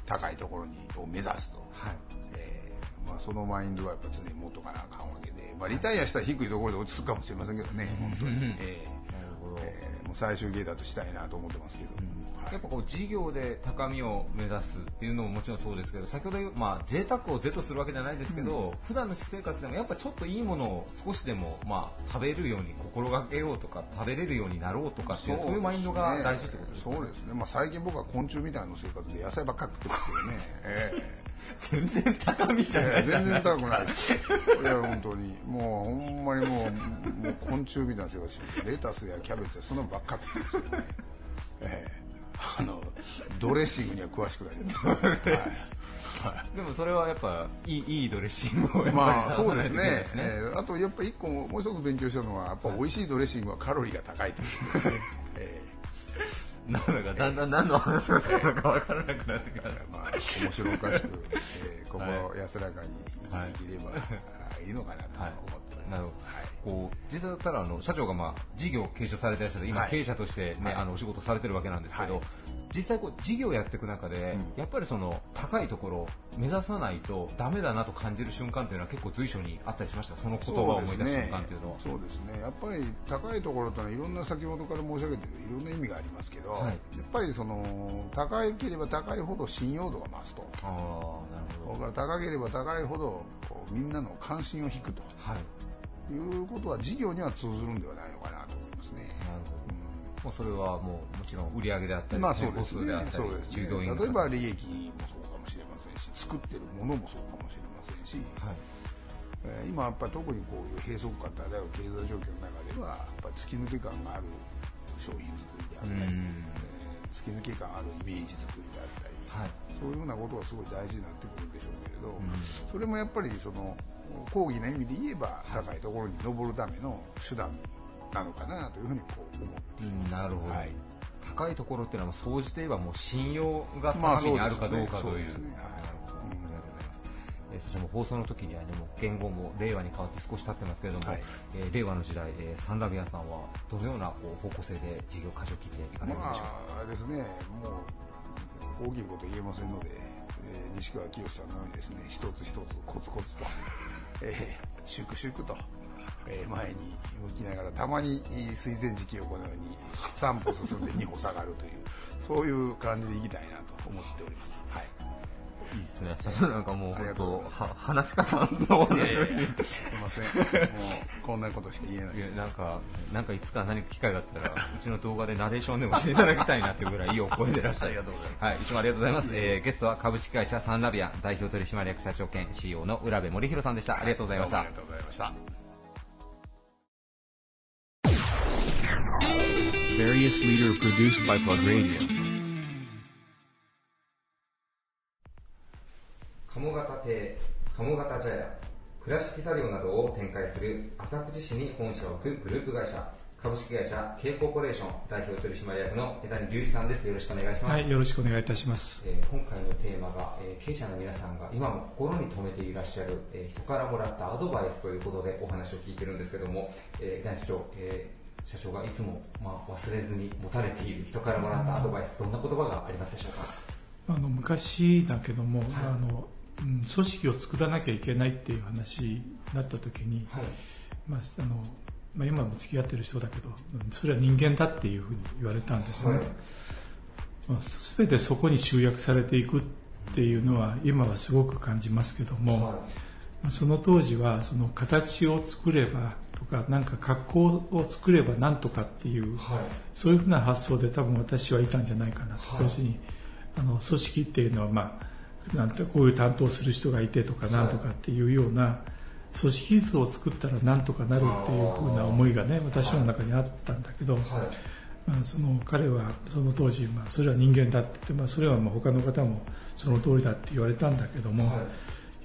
高いところにを目指すと、はい。えーまあ、そのマインドはやっぱ常に持っとかなあかんわけで、まあ、リタイアしたら低いところで落ち着くかもしれませんけどね、本当に、えー最終形だとしたいなと思ってますけど、はい。やっぱこう事業で高みを目指すっていうのももちろんそうですけど先ほどまあ贅沢を是とするわけじゃないですけど、普段の私生活でもやっぱちょっといいものを少しでもまあ食べるように心がけようとか食べれるようになろうとかっていうそういうマインドが大事ってことですね。そうですね、まあ、最近僕は昆虫みたいな生活で野菜ばっかり食ってますけどね、え全然高みじゃないえ全然高くないです。いや、本当に、もうほんまにもう、もう昆虫みたいな生活してレタスやキャベツやそんなのばっかり食ってますね、ええ。あのドレッシングには詳しくなりました。はい。でもそれはやっぱいいいいドレッシングをまあそうですね。ですえーあとやっぱ一個もう一つ勉強したのはやっぱ美味しいドレッシングはカロリーが高いというえなんだかだんだん何の話をしてるのかわからなくなってきました。ーまあ面白おかしく、えー心安らかに生きていければ、い、いのかなと思っております。なるほど。はい。こう実際だったらあの社長がまあ事業を継承されていらっしゃる今はい。経営者として、ねはい。あのお仕事されてるわけなんですけど、はい。実際こう事業をやっていく中で、うん。やっぱりその高いところを目指さないとダメだなと感じる瞬間っていうのは結構随所にあったりしました？その言葉を思い出す瞬間っていうのは。そうですね。やっぱり高いところというのはいろんな先ほどから申し上げているいろんな意味がありますけど、はい。やっぱりその高ければ高いほど信用度が増すと。ああなるほど。それから高ければ高いほどこうみんなの関心を引くと。はい。いうことは事業には通ずるんではないのかなと思いますね。なるほど。うんもうそれはもうもちろん売り上げであったり、まあそうですね。そうですね。例えば利益もそうかもしれませんし作ってるものもそうかもしれませんし、はい。えー今やっぱり特にこういう閉塞感とある経済状況の中ではやっぱり突き抜け感がある商品作りであったり、うん。えー突き抜け感あるイメージ作りであったり、はい。そういうふうなことがすごい大事になってくるんでしょうけれど、ん。それもやっぱりその講義な意味で言えば高いところに登るための手段なのかなというふうにこう思っています。なるほど、はい。高いところっていうのは総じて言えばもう信用がまあ高みにあるかどうかという,、そうですね。うんえーそしてもう放送の時にはねもう言語も令和に変わって少し経ってますけれども、はいえー令和の時代、えーサンラビアさんはどのようなこう方向性で事業舵を切っていかれるんまでしょうか、あ、あれですね、もう大きいこと言えませんので、えー西川きよしさんのようにですね、一つ一つコツコツと、えー粛々と、えー前に向きながら、たまに水前時期をこのように3歩進んで2歩下がるという、そういう感じでいきたいなと思っております。はい。いいですね社長なんかもう本当とは話し家さんのお話をすいません。もう、こんなことしか言えない。いやなんか、なんかいつか何か機会があったら、うちの動画でナレーションでもしていただきたいなっていうぐらいいいお声でいらっしゃる。ありがとうございますはい、いつもありがとうございます。えー、ゲストは株式会社サンラビア代表取締役社長兼 CEO の浦部森弘さんでした。ありがとうございましたあり。がとうございました。Various leader produced by Plug Radio. 鴨方亭、鴨方茶屋、倉敷茶寮などを展開する浅口市に本社を置くグループ会社、株式会社 K コーポレーション代表取締役の枝谷隆二さんです。よろしくお願いします。はい、よろしくお願いいたします。えー今回のテーマが、えー経営者の皆さんが今も心に留めていらっしゃる、えー人からもらったアドバイスということでお話を聞いてるんですけども、えー団長、えー社長がいつも、まあ、忘れずに持たれている人からもらったアドバイス、どんな言葉がありますでしょうか？あの昔だけども、あのうん組織を作らなきゃいけないっていう話になった時に、はい。まああのまあ、今も付き合ってる人だけど、うんそれは人間だっていうふうに言われたんですね。はいまあ全てそこに集約されていくっていうのは今はすごく感じますけども、はまあその当時はその形を作ればとかなんか格好を作ればなんとかっていう、はい。そういうふうな発想で多分私はいたんじゃないかなと、はい要するにあの組織っていうのは、まあ、なんてこういう担当する人がいてとかなんとかっていうような組織図を作ったらなんとかなるっていうふうな思いがね私の中にあったんだけど、はい。まあ、その彼はその当時、まあ、それは人間だって言って、まあ、それはまあ他の方もその通りだって言われたんだけども、は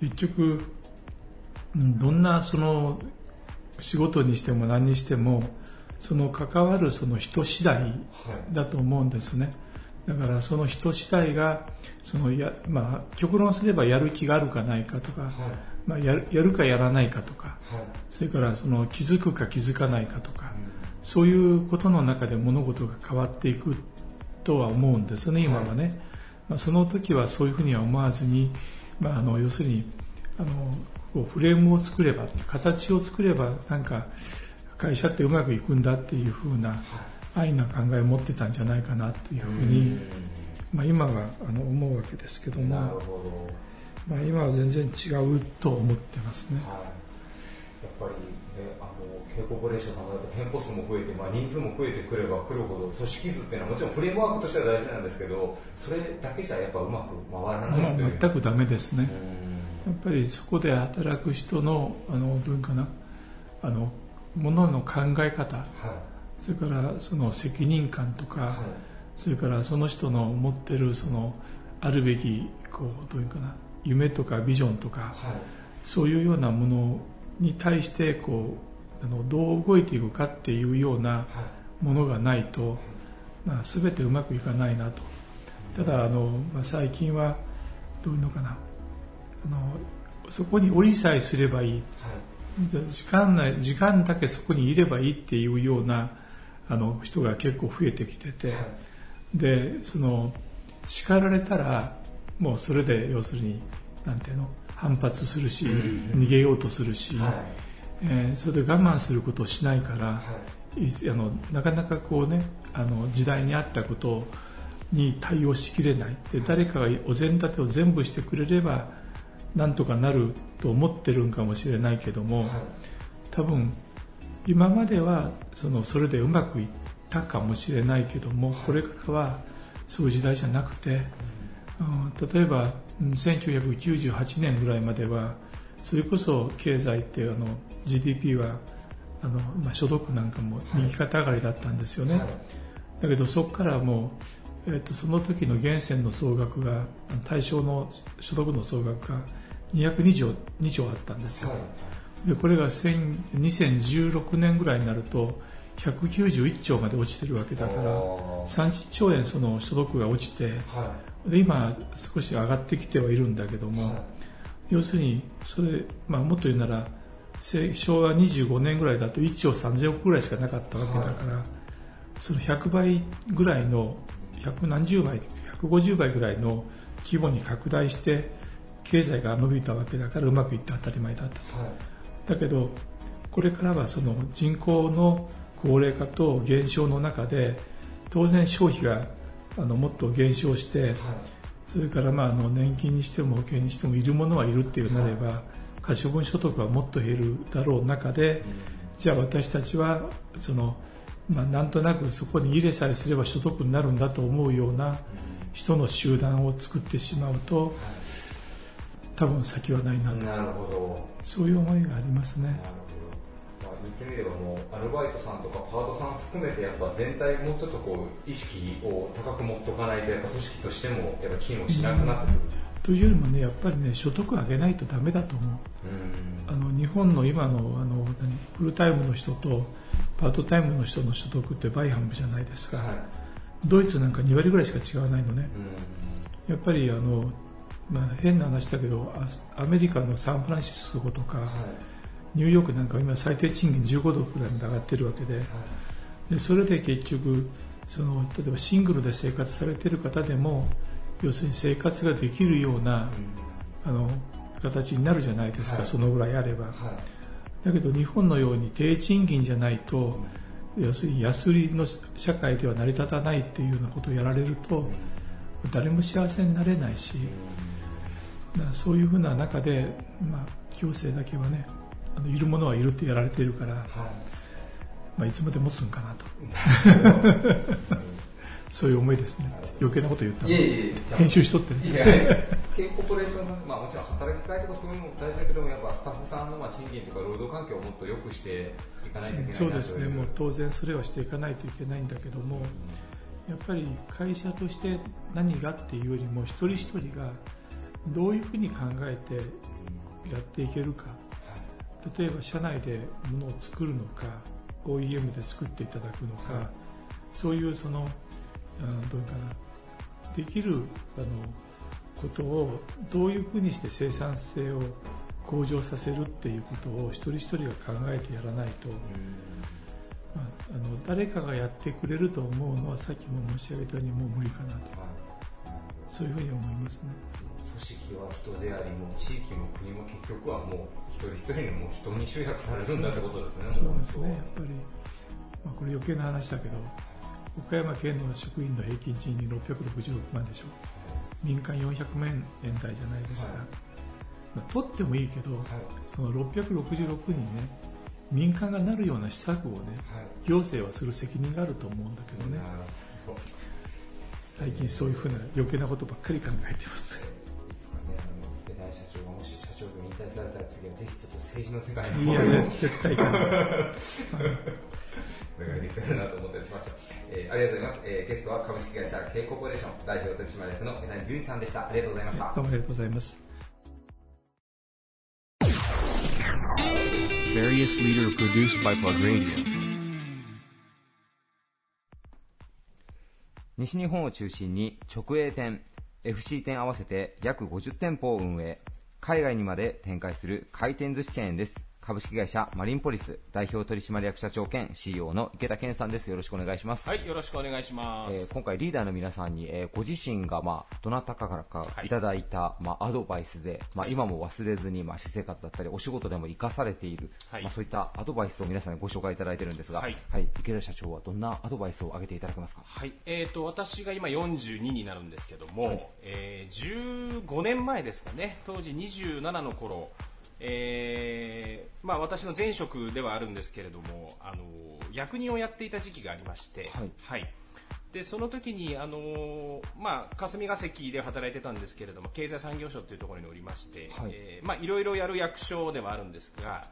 い。結局、うんどんなその仕事にしても何にしてもその関わるその人次第はい。だと思うんですねだからその人次第がそのや、まあ、極論すればやる気があるかないかとか、まあ、やるやるかやらないかとか、それからその気づくか気づかないかとか、そういうことの中で物事が変わっていくとは思うんですね、今はね。まあ、その時はそういうふうには思わずに、まあ、あの要するにあのこうフレームを作れば形を作ればなんか会社ってうまくいくんだっていうふうな愛な考えを持ってたんじゃないかなというふうに、まあ、今はあの思うわけですけどもまあ、今は全然違うと思ってますね。はいやっぱり、ね、あの、K コーポレーションさんが店舗数も増えて、まあ、人数も増えてくればくるほど、組織図っていうのはもちろんフレームワークとしては大事なんですけど、それだけじゃやっぱうまく回らないという。全くダメですね。やっぱりそこで働く人の、あの、どういうかな、あの、ものの考え方、はい、それからその責任感とか、はい、それからその人の持ってるそのあるべきこうどういうかな夢とかビジョンとか、はい、そういうようなものに対してこうあのどう動いていくかっていうようなものがないと、まあ、全てうまくいかないなと。ただあの、まあ、最近はどういうのかなあのそこに降りさえすればいい、はい、時間ない時間だけそこにいればいいっていうようなあの人が結構増えてきてて、はい、でその叱られたらもうそれで要するになんていうの反発するし、逃げようとするし、はい、えー、それで我慢することをしないから、はい、あのなかなかこうねあの時代に合ったことに対応しきれない。で誰かがお膳立てを全部してくれればなんとかなると思ってるんかもしれないけども、はい、多分今まではそのそれでうまくいったかもしれないけどもこれからはそういう時代じゃなくて、例えば1998年ぐらいまではそれこそ経済ってあの GDP はあの、まあ、所得なんかも右肩上がりだったんですよね、はい、だけどそこからもう、えーと、その時の源泉の総額が対象の所得の総額が202兆 ,2 兆あったんですよ、はい、でこれが2016年ぐらいになると191兆まで落ちてるわけだから30兆円その所得が落ちて、はい、で今少し上がってきてはいるんだけども、はい、要するにそれ、まあ、もっと言うなら昭和25年ぐらいだと1兆3000億ぐらいしかなかったわけだから、はい、その100倍ぐらいの100何十倍150倍ぐらいの規模に拡大して経済が伸びたわけだからうまくいって当たり前だったと、だけどこれからはその人口の高齢化と減少の中で当然消費があのもっと減少して、はい、それからまああの年金にしても保険にしてもいるものはいるっていうなれば、はい、可処分所得はもっと減るだろう中で、うん、じゃあ私たちはその、まあ、なんとなくそこに入れさえすれば所得になるんだと思うような人の集団を作ってしまうと、多分先はないなと。なるほど。そういう思いがありますね。言ってみればもうアルバイトさんとかパートさん含めてやっぱ全体もうちょっとこう意識を高く持っておかないとやっぱ組織としてもやっぱ機能しなくなってくる、うん、というよりもねやっぱりね所得上げないとダメだと思う、あの日本の今のあのフルタイムの人とパートタイムの人の所得って倍半分じゃないですか、はい、ドイツなんか2割ぐらいしか違わないのね、やっぱりあのまあ、変な話だけどアメリカのサンフランシスコとか、はい。ニューヨークなんか今最低賃金15ドルくらいまで上がってるわけででそれで結局その例えばシングルで生活されている方でも要するに生活ができるような、あの形になるじゃないですか、はい、そのぐらいあれば、はい、だけど日本のように低賃金じゃないと、要するに安売りの社会では成り立たないっていうようなことをやられると、誰も幸せになれないし、そういうふうな中で、まあ、行政だけはねあのいるものはいるってやられているから、はい。まあ、いつまで持つんかなと。そういう思いですね。余計なこと言ったの編集しとってね。いやいや K コーポレーションの、まあ、もちろん働き方とかそういうのも大事だけどやっぱスタッフさんのまあ賃金とか労働環境をもっと良くしていかないといけないそうですね。もう当然それはしていかないといけないんだけども、うん、やっぱり会社として何がっていうよりも一人一人がどういうふうに考えてやっていけるか。例えば社内で物を作るのか OEM で作っていただくのか、はい、そういうそのどういうかなできるあのことをどういうふうにして生産性を向上させるっていうことを一人一人が考えてやらないと、まあ、あの誰かがやってくれると思うのはさっきも申し上げたようにもう無理かなと、そういうふうに思いますね。は人であり、もう地域も国も結局はもう一人一人のもう人に集約されるんだってことですね。そうですね、やっぱり、まあ、これ余計な話だけど、岡山県の職員の平均賃金666万でしょ、民間400万円台じゃないですか、はい、まあ、取ってもいいけど、はい、その666にね、民間がなるような施策をね、はい、行政はする責任があると思うんだけどね、最近そういうふうな余計なことばっかり考えてます。社長がもし社長業引退されたら次はぜひちょっと政治の世界にいや絶対かなお願いできたらなと思ったりしました、えー、ありがとうございます、えー、ゲストは株式会社 K コーポレーション代表取締役の江谷淳さんでしたありがとうございましたどうもありがとうございます。Various leader produced by Plug Radio 西日本を中心に直営店 FC 店合わせて約50店舗を運営、海外にまで展開する回転寿司チェーンです。株式会社マリンポリス代表取締役社長兼 CEO の池田健さんです。よろしくお願いします。はい、よろしくお願いします。えー、今回リーダーの皆さんに、えー、ご自身が、まあ、どなたかからかいただいた、はい、まあ、アドバイスで、まあ、今も忘れずに、まあ、私生活だったり、お仕事でも生かされている、はい、まあ、そういったアドバイスを皆さんにご紹介いただいているんですが、はい、はい、池田社長はどんなアドバイスを挙げていただけますか？はい、えーと、私が今42になるんですけども、はい、えー、15年前ですかね、当時27の頃、えーまあ、私の前職ではあるんですけれどもあの役人をやっていた時期がありまして、はい、はい、でその時にあの、まあ、霞が関で働いてたんですけれども経済産業省というところにおりまして、はい。えーまあ、いろいろやる役所ではあるんですが、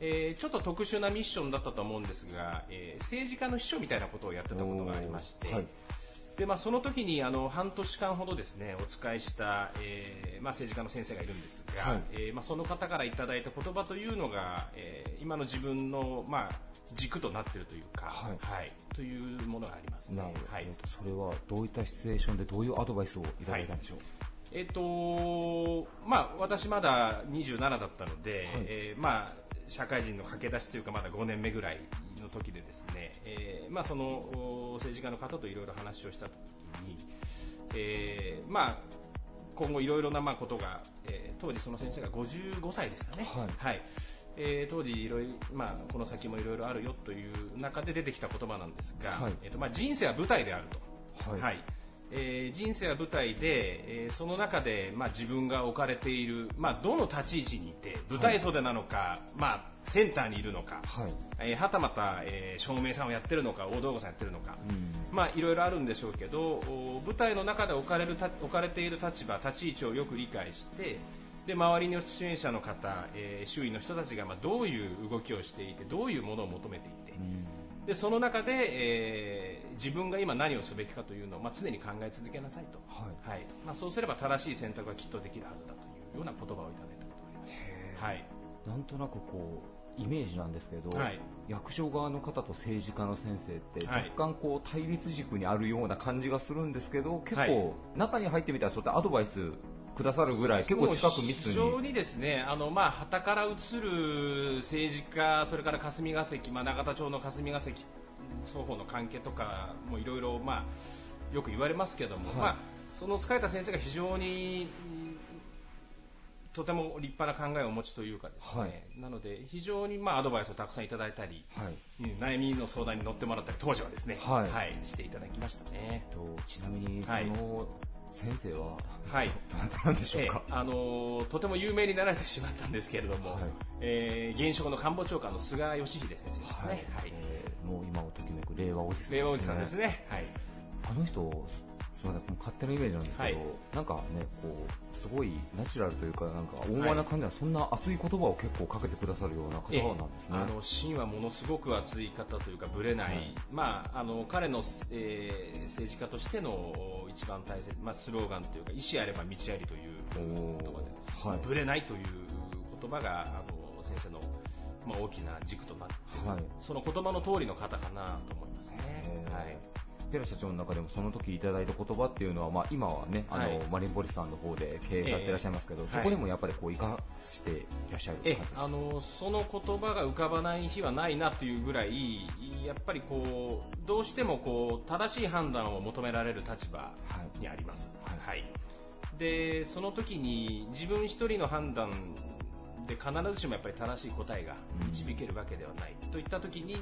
えー、ちょっと特殊なミッションだったと思うんですが、えー、政治家の秘書みたいなことをやってたことがありまして、はいでまあ、その時にあの半年間ほどですねお使いした、えーまあ、政治家の先生がいるんですが、はい、えー、まあ、その方からいただいた言葉というのが、えー、今の自分の、まあ、軸となっているというか、はい、はい、というものがありますね、はい、それはどういったシチュエーションでどういうアドバイスをいただいたんでしょう、えっ、とまあ、私まだ27だったので、はい、えー、まあ、社会人の駆け出しというかまだ5年目ぐらいの時でですね、えーまあ、その政治家の方といろいろ話をした時に、えーまあ、今後いろいろなまあことが、えー、当時その先生が55歳ですかね、はい、はい、えー、当時いろいろ、まあ、この先もいろいろあるよという中で出てきた言葉なんですが、はい、えーとまあ、人生は舞台であると。はい、はいえー、人生は舞台で、えー、その中で、まあ、自分が置かれている、まあ、どの立ち位置にいて舞台袖なのか、はい、まあ、センターにいるのか、はい。えー、はたまた、えー、照明さんをやってるのか大道具さんやってるのか、うん、まあ、いろいろあるんでしょうけど舞台の中で置かれる置かれている立場立ち位置をよく理解してで周りの出演者の方、えー、周囲の人たちが、まあ、どういう動きをしていてどういうものを求めていて、うん、でその中で、えー自分が今何をすべきかというのを、まあ、常に考え続けなさいと、はい。はい。まあ、そうすれば正しい選択がきっとできるはずだというような言葉をいただいたことがあります、はい、なんとなくこうイメージなんですけど、はい、役所側の方と政治家の先生って若干こう対立軸にあるような感じがするんですけど、結構中に入ってみたらそういったアドバイスくださるぐらい結構近く密に。非常にですねあのまあ旗から映る政治家それから霞が関、まあ、永田町の霞が関双方の関係とかもいろいろまあよく言われますけども、はい、まあその疲れた先生が非常にとても立派な考えをお持ちというかですね、はい、なので非常にまあアドバイスをたくさんいただいたり、はい、悩みの相談に乗ってもらったり当時はですね、はい、はい、していただきましたね。とちなみにその、先生は、はい、どなんでしょうか、えー、あのー、とても有名になられてしまったんですけれども、はい、えー、現職の官房長官の菅義偉先生ですね、はい。はい。えー、もう今をときめく令和おじさん、ね、令和おじさんですね、はい、あの人すみません、勝手なイメージなんですけど、はい、なんかね、こう、すごいナチュラルというか、なんか大前な感じは、そんな熱い言葉を結構かけてくださるような方なんですね。あの芯はものすごく熱い方というか、ぶれない、はい、まあ、あの彼の、えー、政治家としての一番大切、まあ、スローガンというか、意思あれば道ありという言葉でですね、はい、ぶれないという言葉が、あの先生の、まあ、大きな軸となって、はい、その言葉の通りの方かなと思いますね。はい寺社長の中でもその時いただいた言葉っていうのは、まあ、今はねあの、はい。マリンポリスさんの方で経営されていらっしゃいますけど、ええそこでもやっぱりこう生かしていらっしゃるえあのその言葉が浮かばない日はないなというぐらいやっぱりこうどうしてもこう正しい判断を求められる立場にあります、はい。でその時に自分一人の判断で必ずしもやっぱり正しい答えが導けるわけではない、といった時に、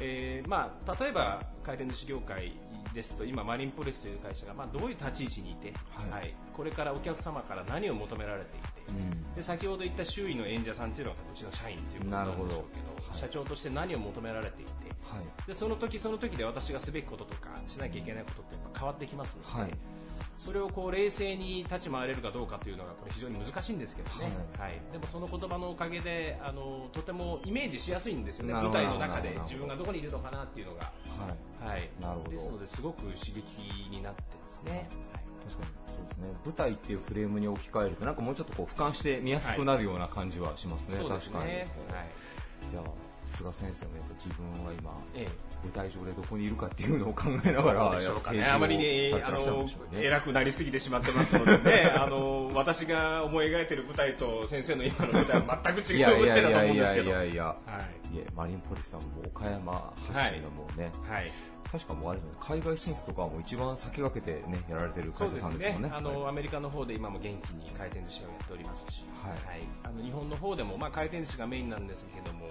えーまあ、例えば回転寿司業界ですと今、マリンポリスという会社が、まあ、どういう立ち位置にいて、はい。これからお客様から何を求められていて、で先ほど言った周囲の演者さんというのがうちの社員ということなんでしょうけど社長として何を求められていて、でその時その時で私がすべきこととかしなきゃいけないことって変わってきますので、それをこう冷静に立ち回れるかどうかというのがこれ非常に難しいんですけどね、はい。でもその言葉のおかげであのとてもイメージしやすいんですよね、舞台の中で自分がどこにいるのかなっていうのが、はい。なるほど。ですのですごく刺激になってますね。確かにそうですね。舞台っていうフレームに置き換えるとなんかもうちょっとこう俯瞰して見やすくなるような感じはしますね、そうですね。確かに、はい。じゃあ菅先生もやっぱ自分は今、え舞台上でどこにいるかっていうのを考えながらね、あまりに提示をあの偉くなりすぎてしまってますのでね、あの私が思い描いている舞台と先生の今の舞台は全く違う舞台だと思うんですけど、いやいやいや。いや、はい。いえマリンポリスさんも岡山発信のもうね、はい確かもうあれですね。海外進出とかはもう一番先駆けてねやられてる会社そうですね。さんですもんね。あの、アメリカの方で今も元気に回転寿司をやっておりますし、はい。あの日本の方でも、まあ、回転寿司がメインなんですけども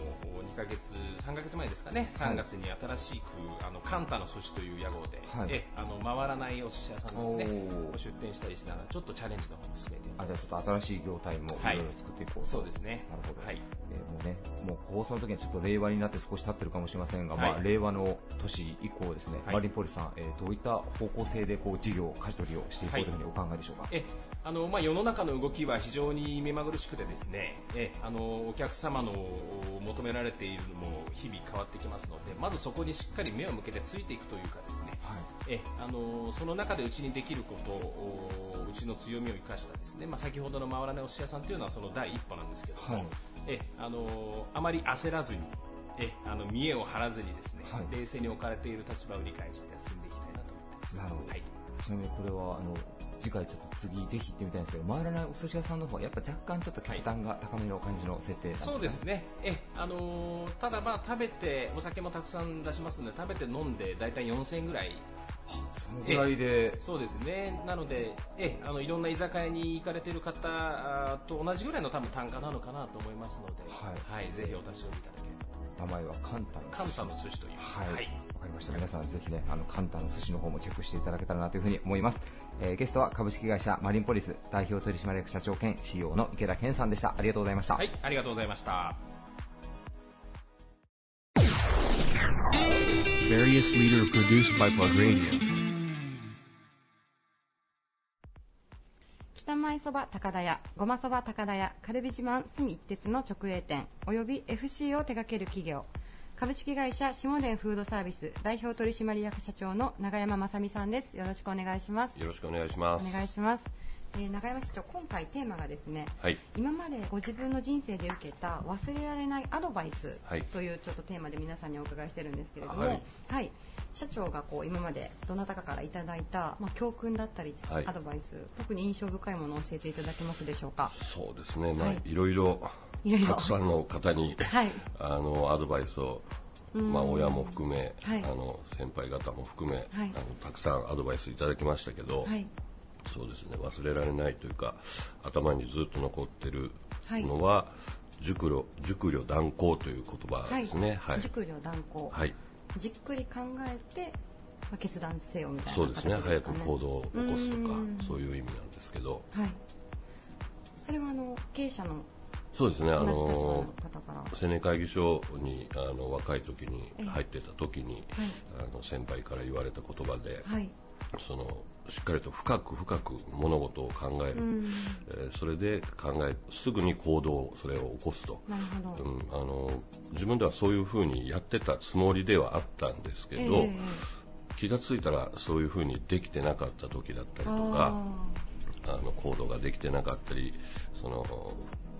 2ヶ月3ヶ月前ですかね。3月に新しく、あのカンタの寿司という屋号で、はい。えあの回らないお寿司屋さんですね。おー。出店したりしながらちょっとチャレンジの方も進めてあじゃあちょっと新しい業態もいろいろ作っていこうと、そうですね。なるほど、はい。えーもうねもう放送の時にはちょっと令和になって少し経ってるかもしれませんが、はい。まあ、令和の年以降ですね、はい。マリンポリスさん、えーどういった方向性でこう事業舵取りをしていこうというふうにお考えでしょうか、えあのまあ、世の中の動きは非常に目まぐるしくてですねえあのお客様の求められているのも日々変わってきますのでまずそこにしっかり目を向けてついていくというかですね、えあのその中でうちにできることをうちの強みを生かしたですね、まあ、先ほどの回らないお寿司屋さんというのはその第一歩なんですけども、はい。えあのあまり焦らずにえあの見栄を張らずにですね、はい。冷静に置かれている立場を理解して進んでいきたいなと思ってます。なるほど。はい。ちなみにこれはあの次回ちょっと次ぜひ行ってみたいんですけど回らないお寿司屋さんの方はやっぱ若干ちょっと客単が高めの感じの設定なんですか、そうですね、えあのーただ、まあ食べてお酒もたくさん出しますので食べて飲んで大体4000円ぐらい。そのぐらいで。そうですね。なのでえあのいろんな居酒屋に行かれている方あと同じぐらいの多分単価なのかなと思いますので、はいぜひお立ち寄りいただければ名前はカンタのカンタの寿司というはい、わ、はいかりました。皆さんぜひね、あのカンタの寿司の方もチェックしていただけたらなというふうに思います。えーゲストは株式会社マリンポリス代表取締役社長兼 CEO の池田健さんでした。ありがとうございました。はいありがとうございました。Various leader produced by Plug Radio. 北前そば高田屋、ごまそば高田屋、カルビ自慢住一鉄の直営店、および FC を手掛ける企業、株式会社下田フードサービス代表取締役社長の永山正美さんです。よろしくお願いします。よろしくお願いします。お願いします。えー永山社長、今回テーマがですね、はい。今までご自分の人生で受けた忘れられないアドバイスはい。というちょっとテーマで皆さんにお伺いしてるんですけれども、はい。はい。社長がこう今までどなたかからいただいた、まあ、教訓だったり、はい。アドバイス特に印象深いものを教えていただけますでしょうか？そうですね。まあ、はい。いろいろ、たくさんの方に、はい。あの、アドバイスを、うん。まあ、親も含め、はい。あの、先輩方も含め、はい。あの、たくさんアドバイスいただきましたけど、はいそうですね、忘れられないというか、頭にずっと残ってるはい。のは、熟慮、熟慮断行という言葉ですね。はい。熟慮断行、はい。じっくり考えて、まあ、決断せよみたいなそうですね、形早く行動を起こすとかうん、そういう意味なんですけど、はい。それはあの経営者のそうですね、あの青年会議所にあの若い時に入ってた時に、あの先輩から言われた言葉で、はい。そのしっかりと深く深く物事を考える、うん。えーそれで考えすぐに行動それを起こすと、うん、あの自分ではそういうふうにやってたつもりではあったんですけど、ええ。気がついたらそういうふうにできてなかった時だったりとかあの行動ができてなかったりその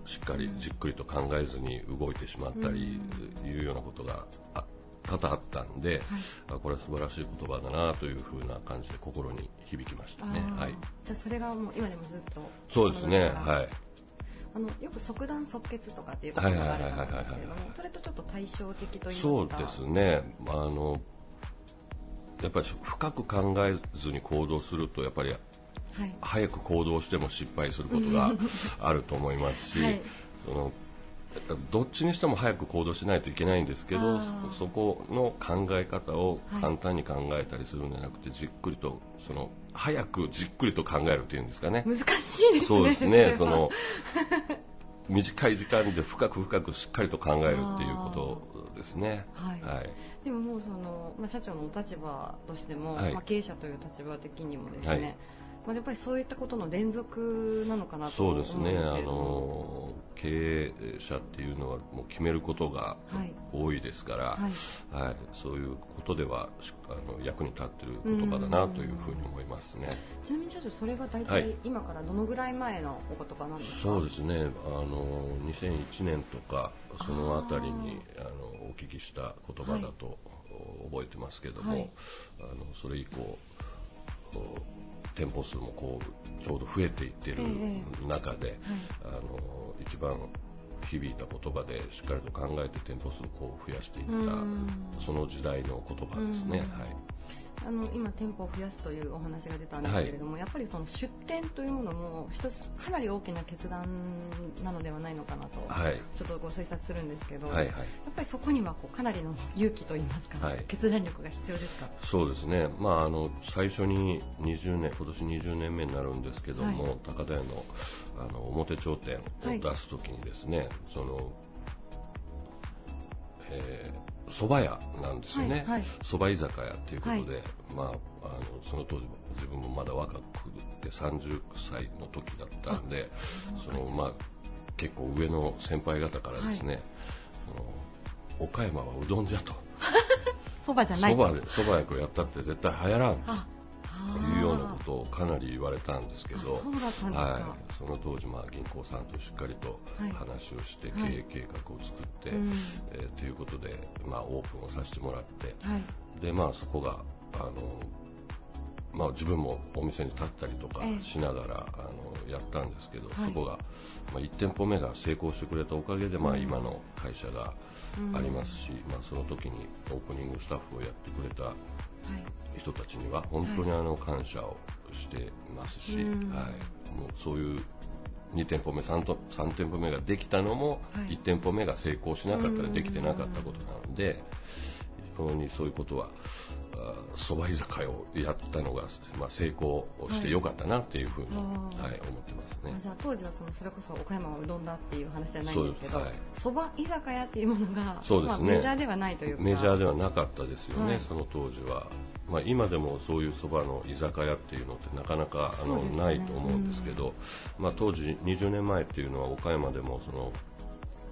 しっかりじっくりと考えずに動いてしまったりいうようなことがあ多々あったんで、あこれは素晴らしい言葉だなというふうな感じで心に響きましたね。はい。じゃあそれがもう今でもずっとそうですね。はい。あのよく即断即決とかっていう言葉があるんですけれども、それとちょっと対照的というか。そうですね。あのやっぱり深く考えずに行動するとやっぱり、はい、早く行動しても失敗することがあると思いますし、はい、そのどっちにしても早く行動しないといけないんですけどそこの考え方を簡単に考えたりするんじゃなくて、はい、じっくりとその早くじっくりと考えるというんですかね。難しいですね。そうですね。その短い時間で深く深くしっかりと考えるっていうことですね。はい。はい、でももうその、まあ、社長のお立場としても、はい、まあ、経営者という立場的にもですね、はいまあ、やっぱりそういったことの連続なのかなとそうですね。あの経営者っていうのはもう決めることが多いですから、はい、はい、そういうことではあの役に立っている言葉だなというふうに思いますね。ちなみに社長それが大体今からどのぐらい前のお言葉なんですか、そうですね。あの2001年とかそのあたりにあのお聞きした言葉だと覚えてますけども、はい、あのそれ以降店舗数もこうちょうど増えていってる中で、えーはい、あの一番響いた言葉でしっかりと考えて店舗数をこう増やしていったその時代の言葉ですね。はいあの今、店舗を増やすというお話が出たんですけれども、はい、やっぱりその出店というものも一つかなり大きな決断なのではないのかなと、はい、ちょっとご推察するんですけど、はいはい、やっぱりそこにはこうかなりの勇気といいますか、はい、決断力が必要ですか？そうですね、まあ、あの最初に20年今年20年目になるんですけども、高田屋のあの表頂点を出すときにですね、そのえー蕎麦屋なんですよね、はいはい、蕎麦居酒屋ということで、はい、まあ、あのその当時自分もまだ若くて30歳の時だったんでその、まあ、結構上の先輩方からですね、その岡山はうどんじゃと。蕎麦じゃない蕎麦蕎麦役やったって絶対流行らんというようなことをかなり言われたんですけど、はい、その当時、まあ、銀行さんとしっかりと話をして、経営計画を作って、はい、えー、ということで、まあ、オープンをさせてもらって、はい、でまあ、そこがあのまあ、自分もお店に立ったりとかしながら、あのやったんですけど、そこが、まあ、1店舗目が成功してくれたおかげで、まあ、今の会社がありますし、まあ、その時にオープニングスタッフをやってくれた人たちには本当にあの感謝をしてますし、はい、もうそういう2店舗目 3, と3店舗目ができたのも、1店舗目が成功しなかったらできてなかったことなので非常にそういうことは蕎麦居酒屋をやったのが、まあ、成功してよかったなっていうふうに、はい、はい、思ってますね。じゃあ当時はそのそれこそ岡山はうどんだっていう話じゃないんですけど蕎麦、はい、居酒屋っていうものがそうです、ね、まあ、メジャーではないというか。メジャーではなかったですよね、はい、その当時は、まあ、今でもそういう蕎麦の居酒屋っていうのってなかなかあの、ね、ないと思うんですけど、うん、まあ、当時20年前っていうのは岡山でもその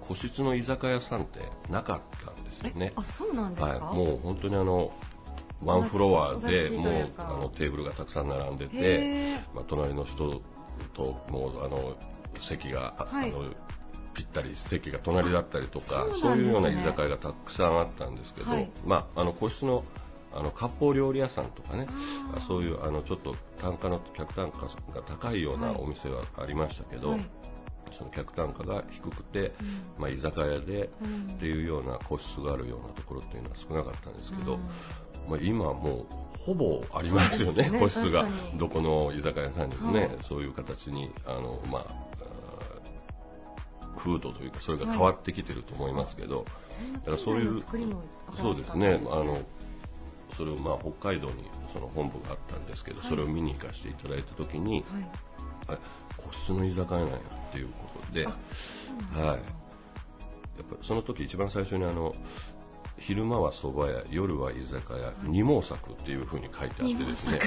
個室の居酒屋さんってなかったんですよね。あ、そうなんですか？はい、もう本当にあのワンフロアでもうあのテーブルがたくさん並んでて、まあ、隣の人ともうあの席が、はい、あのぴったり席が隣だったりとかそう、ね,、いうような居酒屋がたくさんあったんですけど、はい、まあ、あの個室のあの割烹料理屋さんとかねそういうあのちょっと単価の客単価が高いようなお店はありましたけど、はい、その客単価が低くて、うん、まあ、居酒屋で、っていうような個室があるようなところっていうのは少なかったんですけど、まあ、今もうほぼありますよね、ね個室が。どこの居酒屋さんにもね、はい、そういう形にあの、まあ、風土というかそれが変わってきてると思いますけど、はい、だからそういうそうですねあのそれをまあ北海道にその本部があったんですけど、はい、それを見に行かせていただいた時に、はい、個室の居酒屋なんやっていうことで、はい、やっぱその時一番最初にあの昼間は蕎麦屋、夜は居酒屋、二毛作っていう風に書いてあってですね、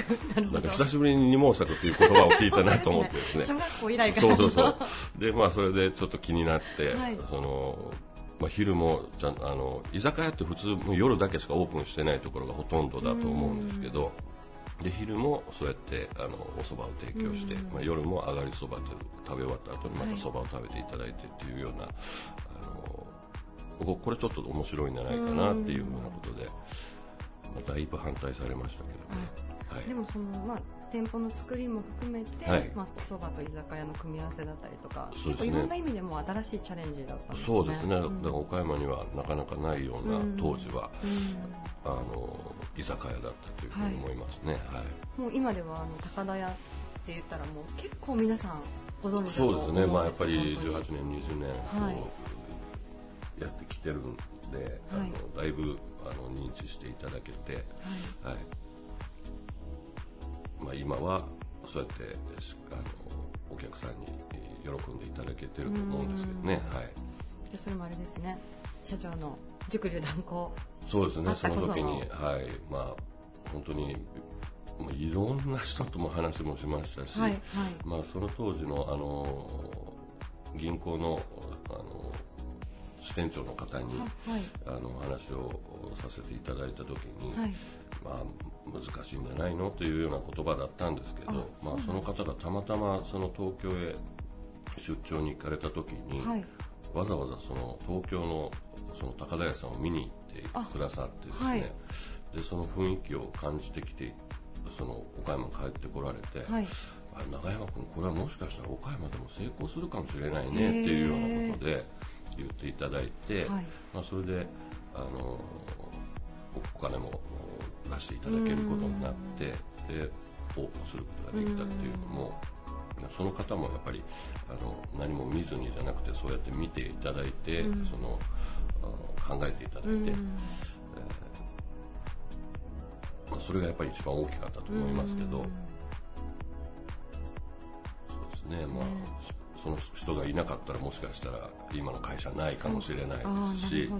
なんか久しぶりに二毛作っていう言葉を聞いたなと思ってですね、小学校以来からそうそうそう。で、まあそれでちょっと気になって、はい、その、まあ、昼もちゃんあの居酒屋って普通も夜だけしかオープンしてないところがほとんどだと思うんですけど、で昼もそうやってあのお蕎麦を提供して、まあ、夜も上がりそばと食べ終わった後にまた蕎麦を食べていただいてっていうような、あのこれちょっと面白いんじゃないかなっていうふうなことで、まあ、だいぶ反対されましたけど。ね。はい、でもその、まあ、店舗の作りも含めて、はい、まあ、そばと居酒屋の組み合わせだったりとか、いろんな意味でも新しいチャレンジだったんですね。そうですね、うん、だから岡山にはなかなかないような、当時は、うん、あの居酒屋だったというふうに思いますね。はい、はい、もう今ではあの高田屋って言ったらもう結構皆さんご存知そうですね、まあ、やっぱり18年、20年、はい、やってきてるんで、あのだいぶあの認知していただけて、はい。まあ、今はそうやってあのお客さんに喜んでいただけてると思うんですけどね。はい、でそれもあれですね。社長の熟流断行。そうですね。その。時にはい。まあ本当にいろんな人とも話もしましたし、はいはい、まあ、その当時のあの銀行のあの支店長の方に、はい、あの話をさせていただいた時に、はい、まあ、難しいんじゃないのというような言葉だったんですけどまあ、その方がたまたまその東京へ出張に行かれた時に、はい、わざわざその東京のその高田屋さんを見に行ってくださってですね、でその雰囲気を感じてきてその岡山帰ってこられて、はい、長山君これはもしかしたら岡山でも成功するかもしれないねっていうようなことで言っていただいて、はい、まあ、それであのお金も出していただけることになってでオープンすることができたっていうのもその方もやっぱりあの何も見ずにじゃなくてそうやって見ていただいて、うん、その考えていただいて、うん、えー、まあ、それがやっぱり一番大きかったと思いますけど、うん、そうですねまあ、その人がいなかったらもしかしたら今の会社ないかもしれないですし、は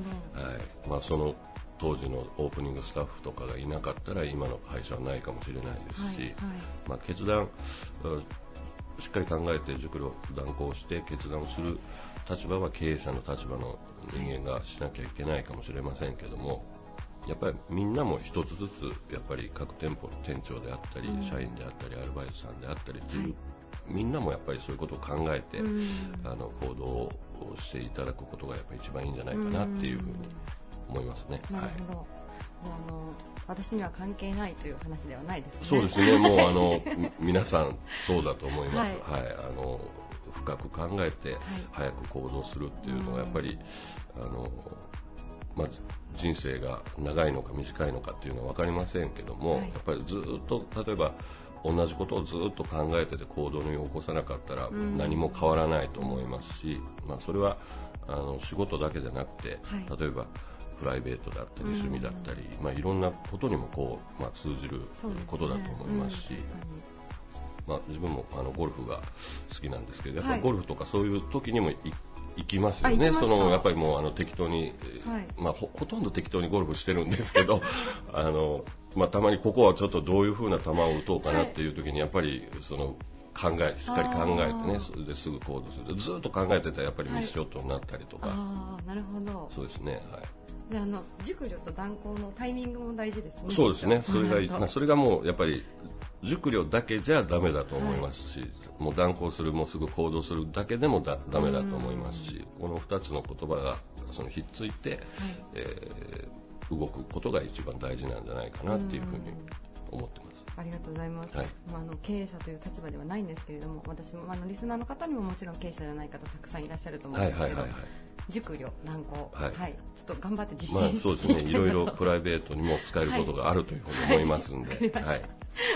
い。まあ、その当時のオープニングスタッフとかがいなかったら今の会社はないかもしれないですし、はいはい、まあ、決断しっかり考えて熟慮断行して決断をする立場は経営者の立場の人間がしなきゃいけないかもしれませんけどもやっぱりみんなも一つずつやっぱり各店舗の店長であったり、社員であったりアルバイトさんであったりっていう、はい、みんなもやっぱりそういうことを考えて、あの行動をしていただくことがやっぱり一番いいんじゃないかなっていうふうに思いますね。なるほど、はい。あの私には関係ないという話ではないですね。そうですね。もうあの 皆さんそうだと思います。はい、はい、あの深く考えて早く行動するっていうのはやっぱり、あのまあ、人生が長いのか短いのかっていうのは分かりませんけども、はい、やっぱりずっと例えば同じことをずっと考えてて行動に起こさなかったら何も変わらないと思いますし、まあ、それはあの仕事だけじゃなくて、例えばプライベートだったり趣味だったり、まあ、いろんなことにもこう、まあ、通じることだと思いますし。まあ、自分もあのゴルフが好きなんですけど、やっぱりゴルフとかそういう時にも行きますよね、そのやっぱりもうあの適当に、はい、まあほ、ほとんど適当にゴルフしてるんですけど、あのまあ、たまにここはちょっとどういう風な球を打とうかなっていう時に、やっぱりその考えしっかり考えてねそれですぐ行動する。ずっと考えてたらやっぱりミスショットになったりとか、はい、あなるほど。そうですねはい。であの熟慮と断行のタイミングも大事ですね。そうですね。それが、まあ、それがもうやっぱり熟慮だけじゃダメだと思いますし、はい、もう断行するもうすぐ行動するだけでもだダメだと思いますしこの2つの言葉がそのひっついて、はい、えー、動くことが一番大事なんじゃないかなっていうふうに思ってます。ありがとうございます、はい、まあ、あの経営者という立場ではないんですけれども私もあのリスナーの方にももちろん経営者じゃない方たくさんいらっしゃると思うんですけど、はいはいはいはい、熟慮難航、はい、はい、ちょっと頑張って実践して、まあ、そうですね。いろいろプライベートにも使えることがあるというふうに思いますんで、はい、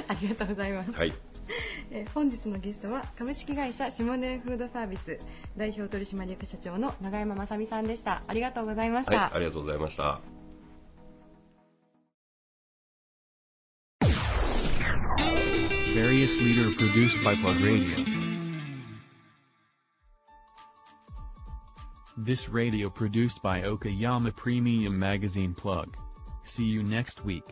ありがとうございます、はい。え本日のゲストは株式会社下根フードサービス代表取締役社長の永山雅美さんでした。ありがとうございました、はい、ありがとうございました Various leader produced by Plug Radio. This radio produced by Okayama Premium Magazine Plug. See you next week.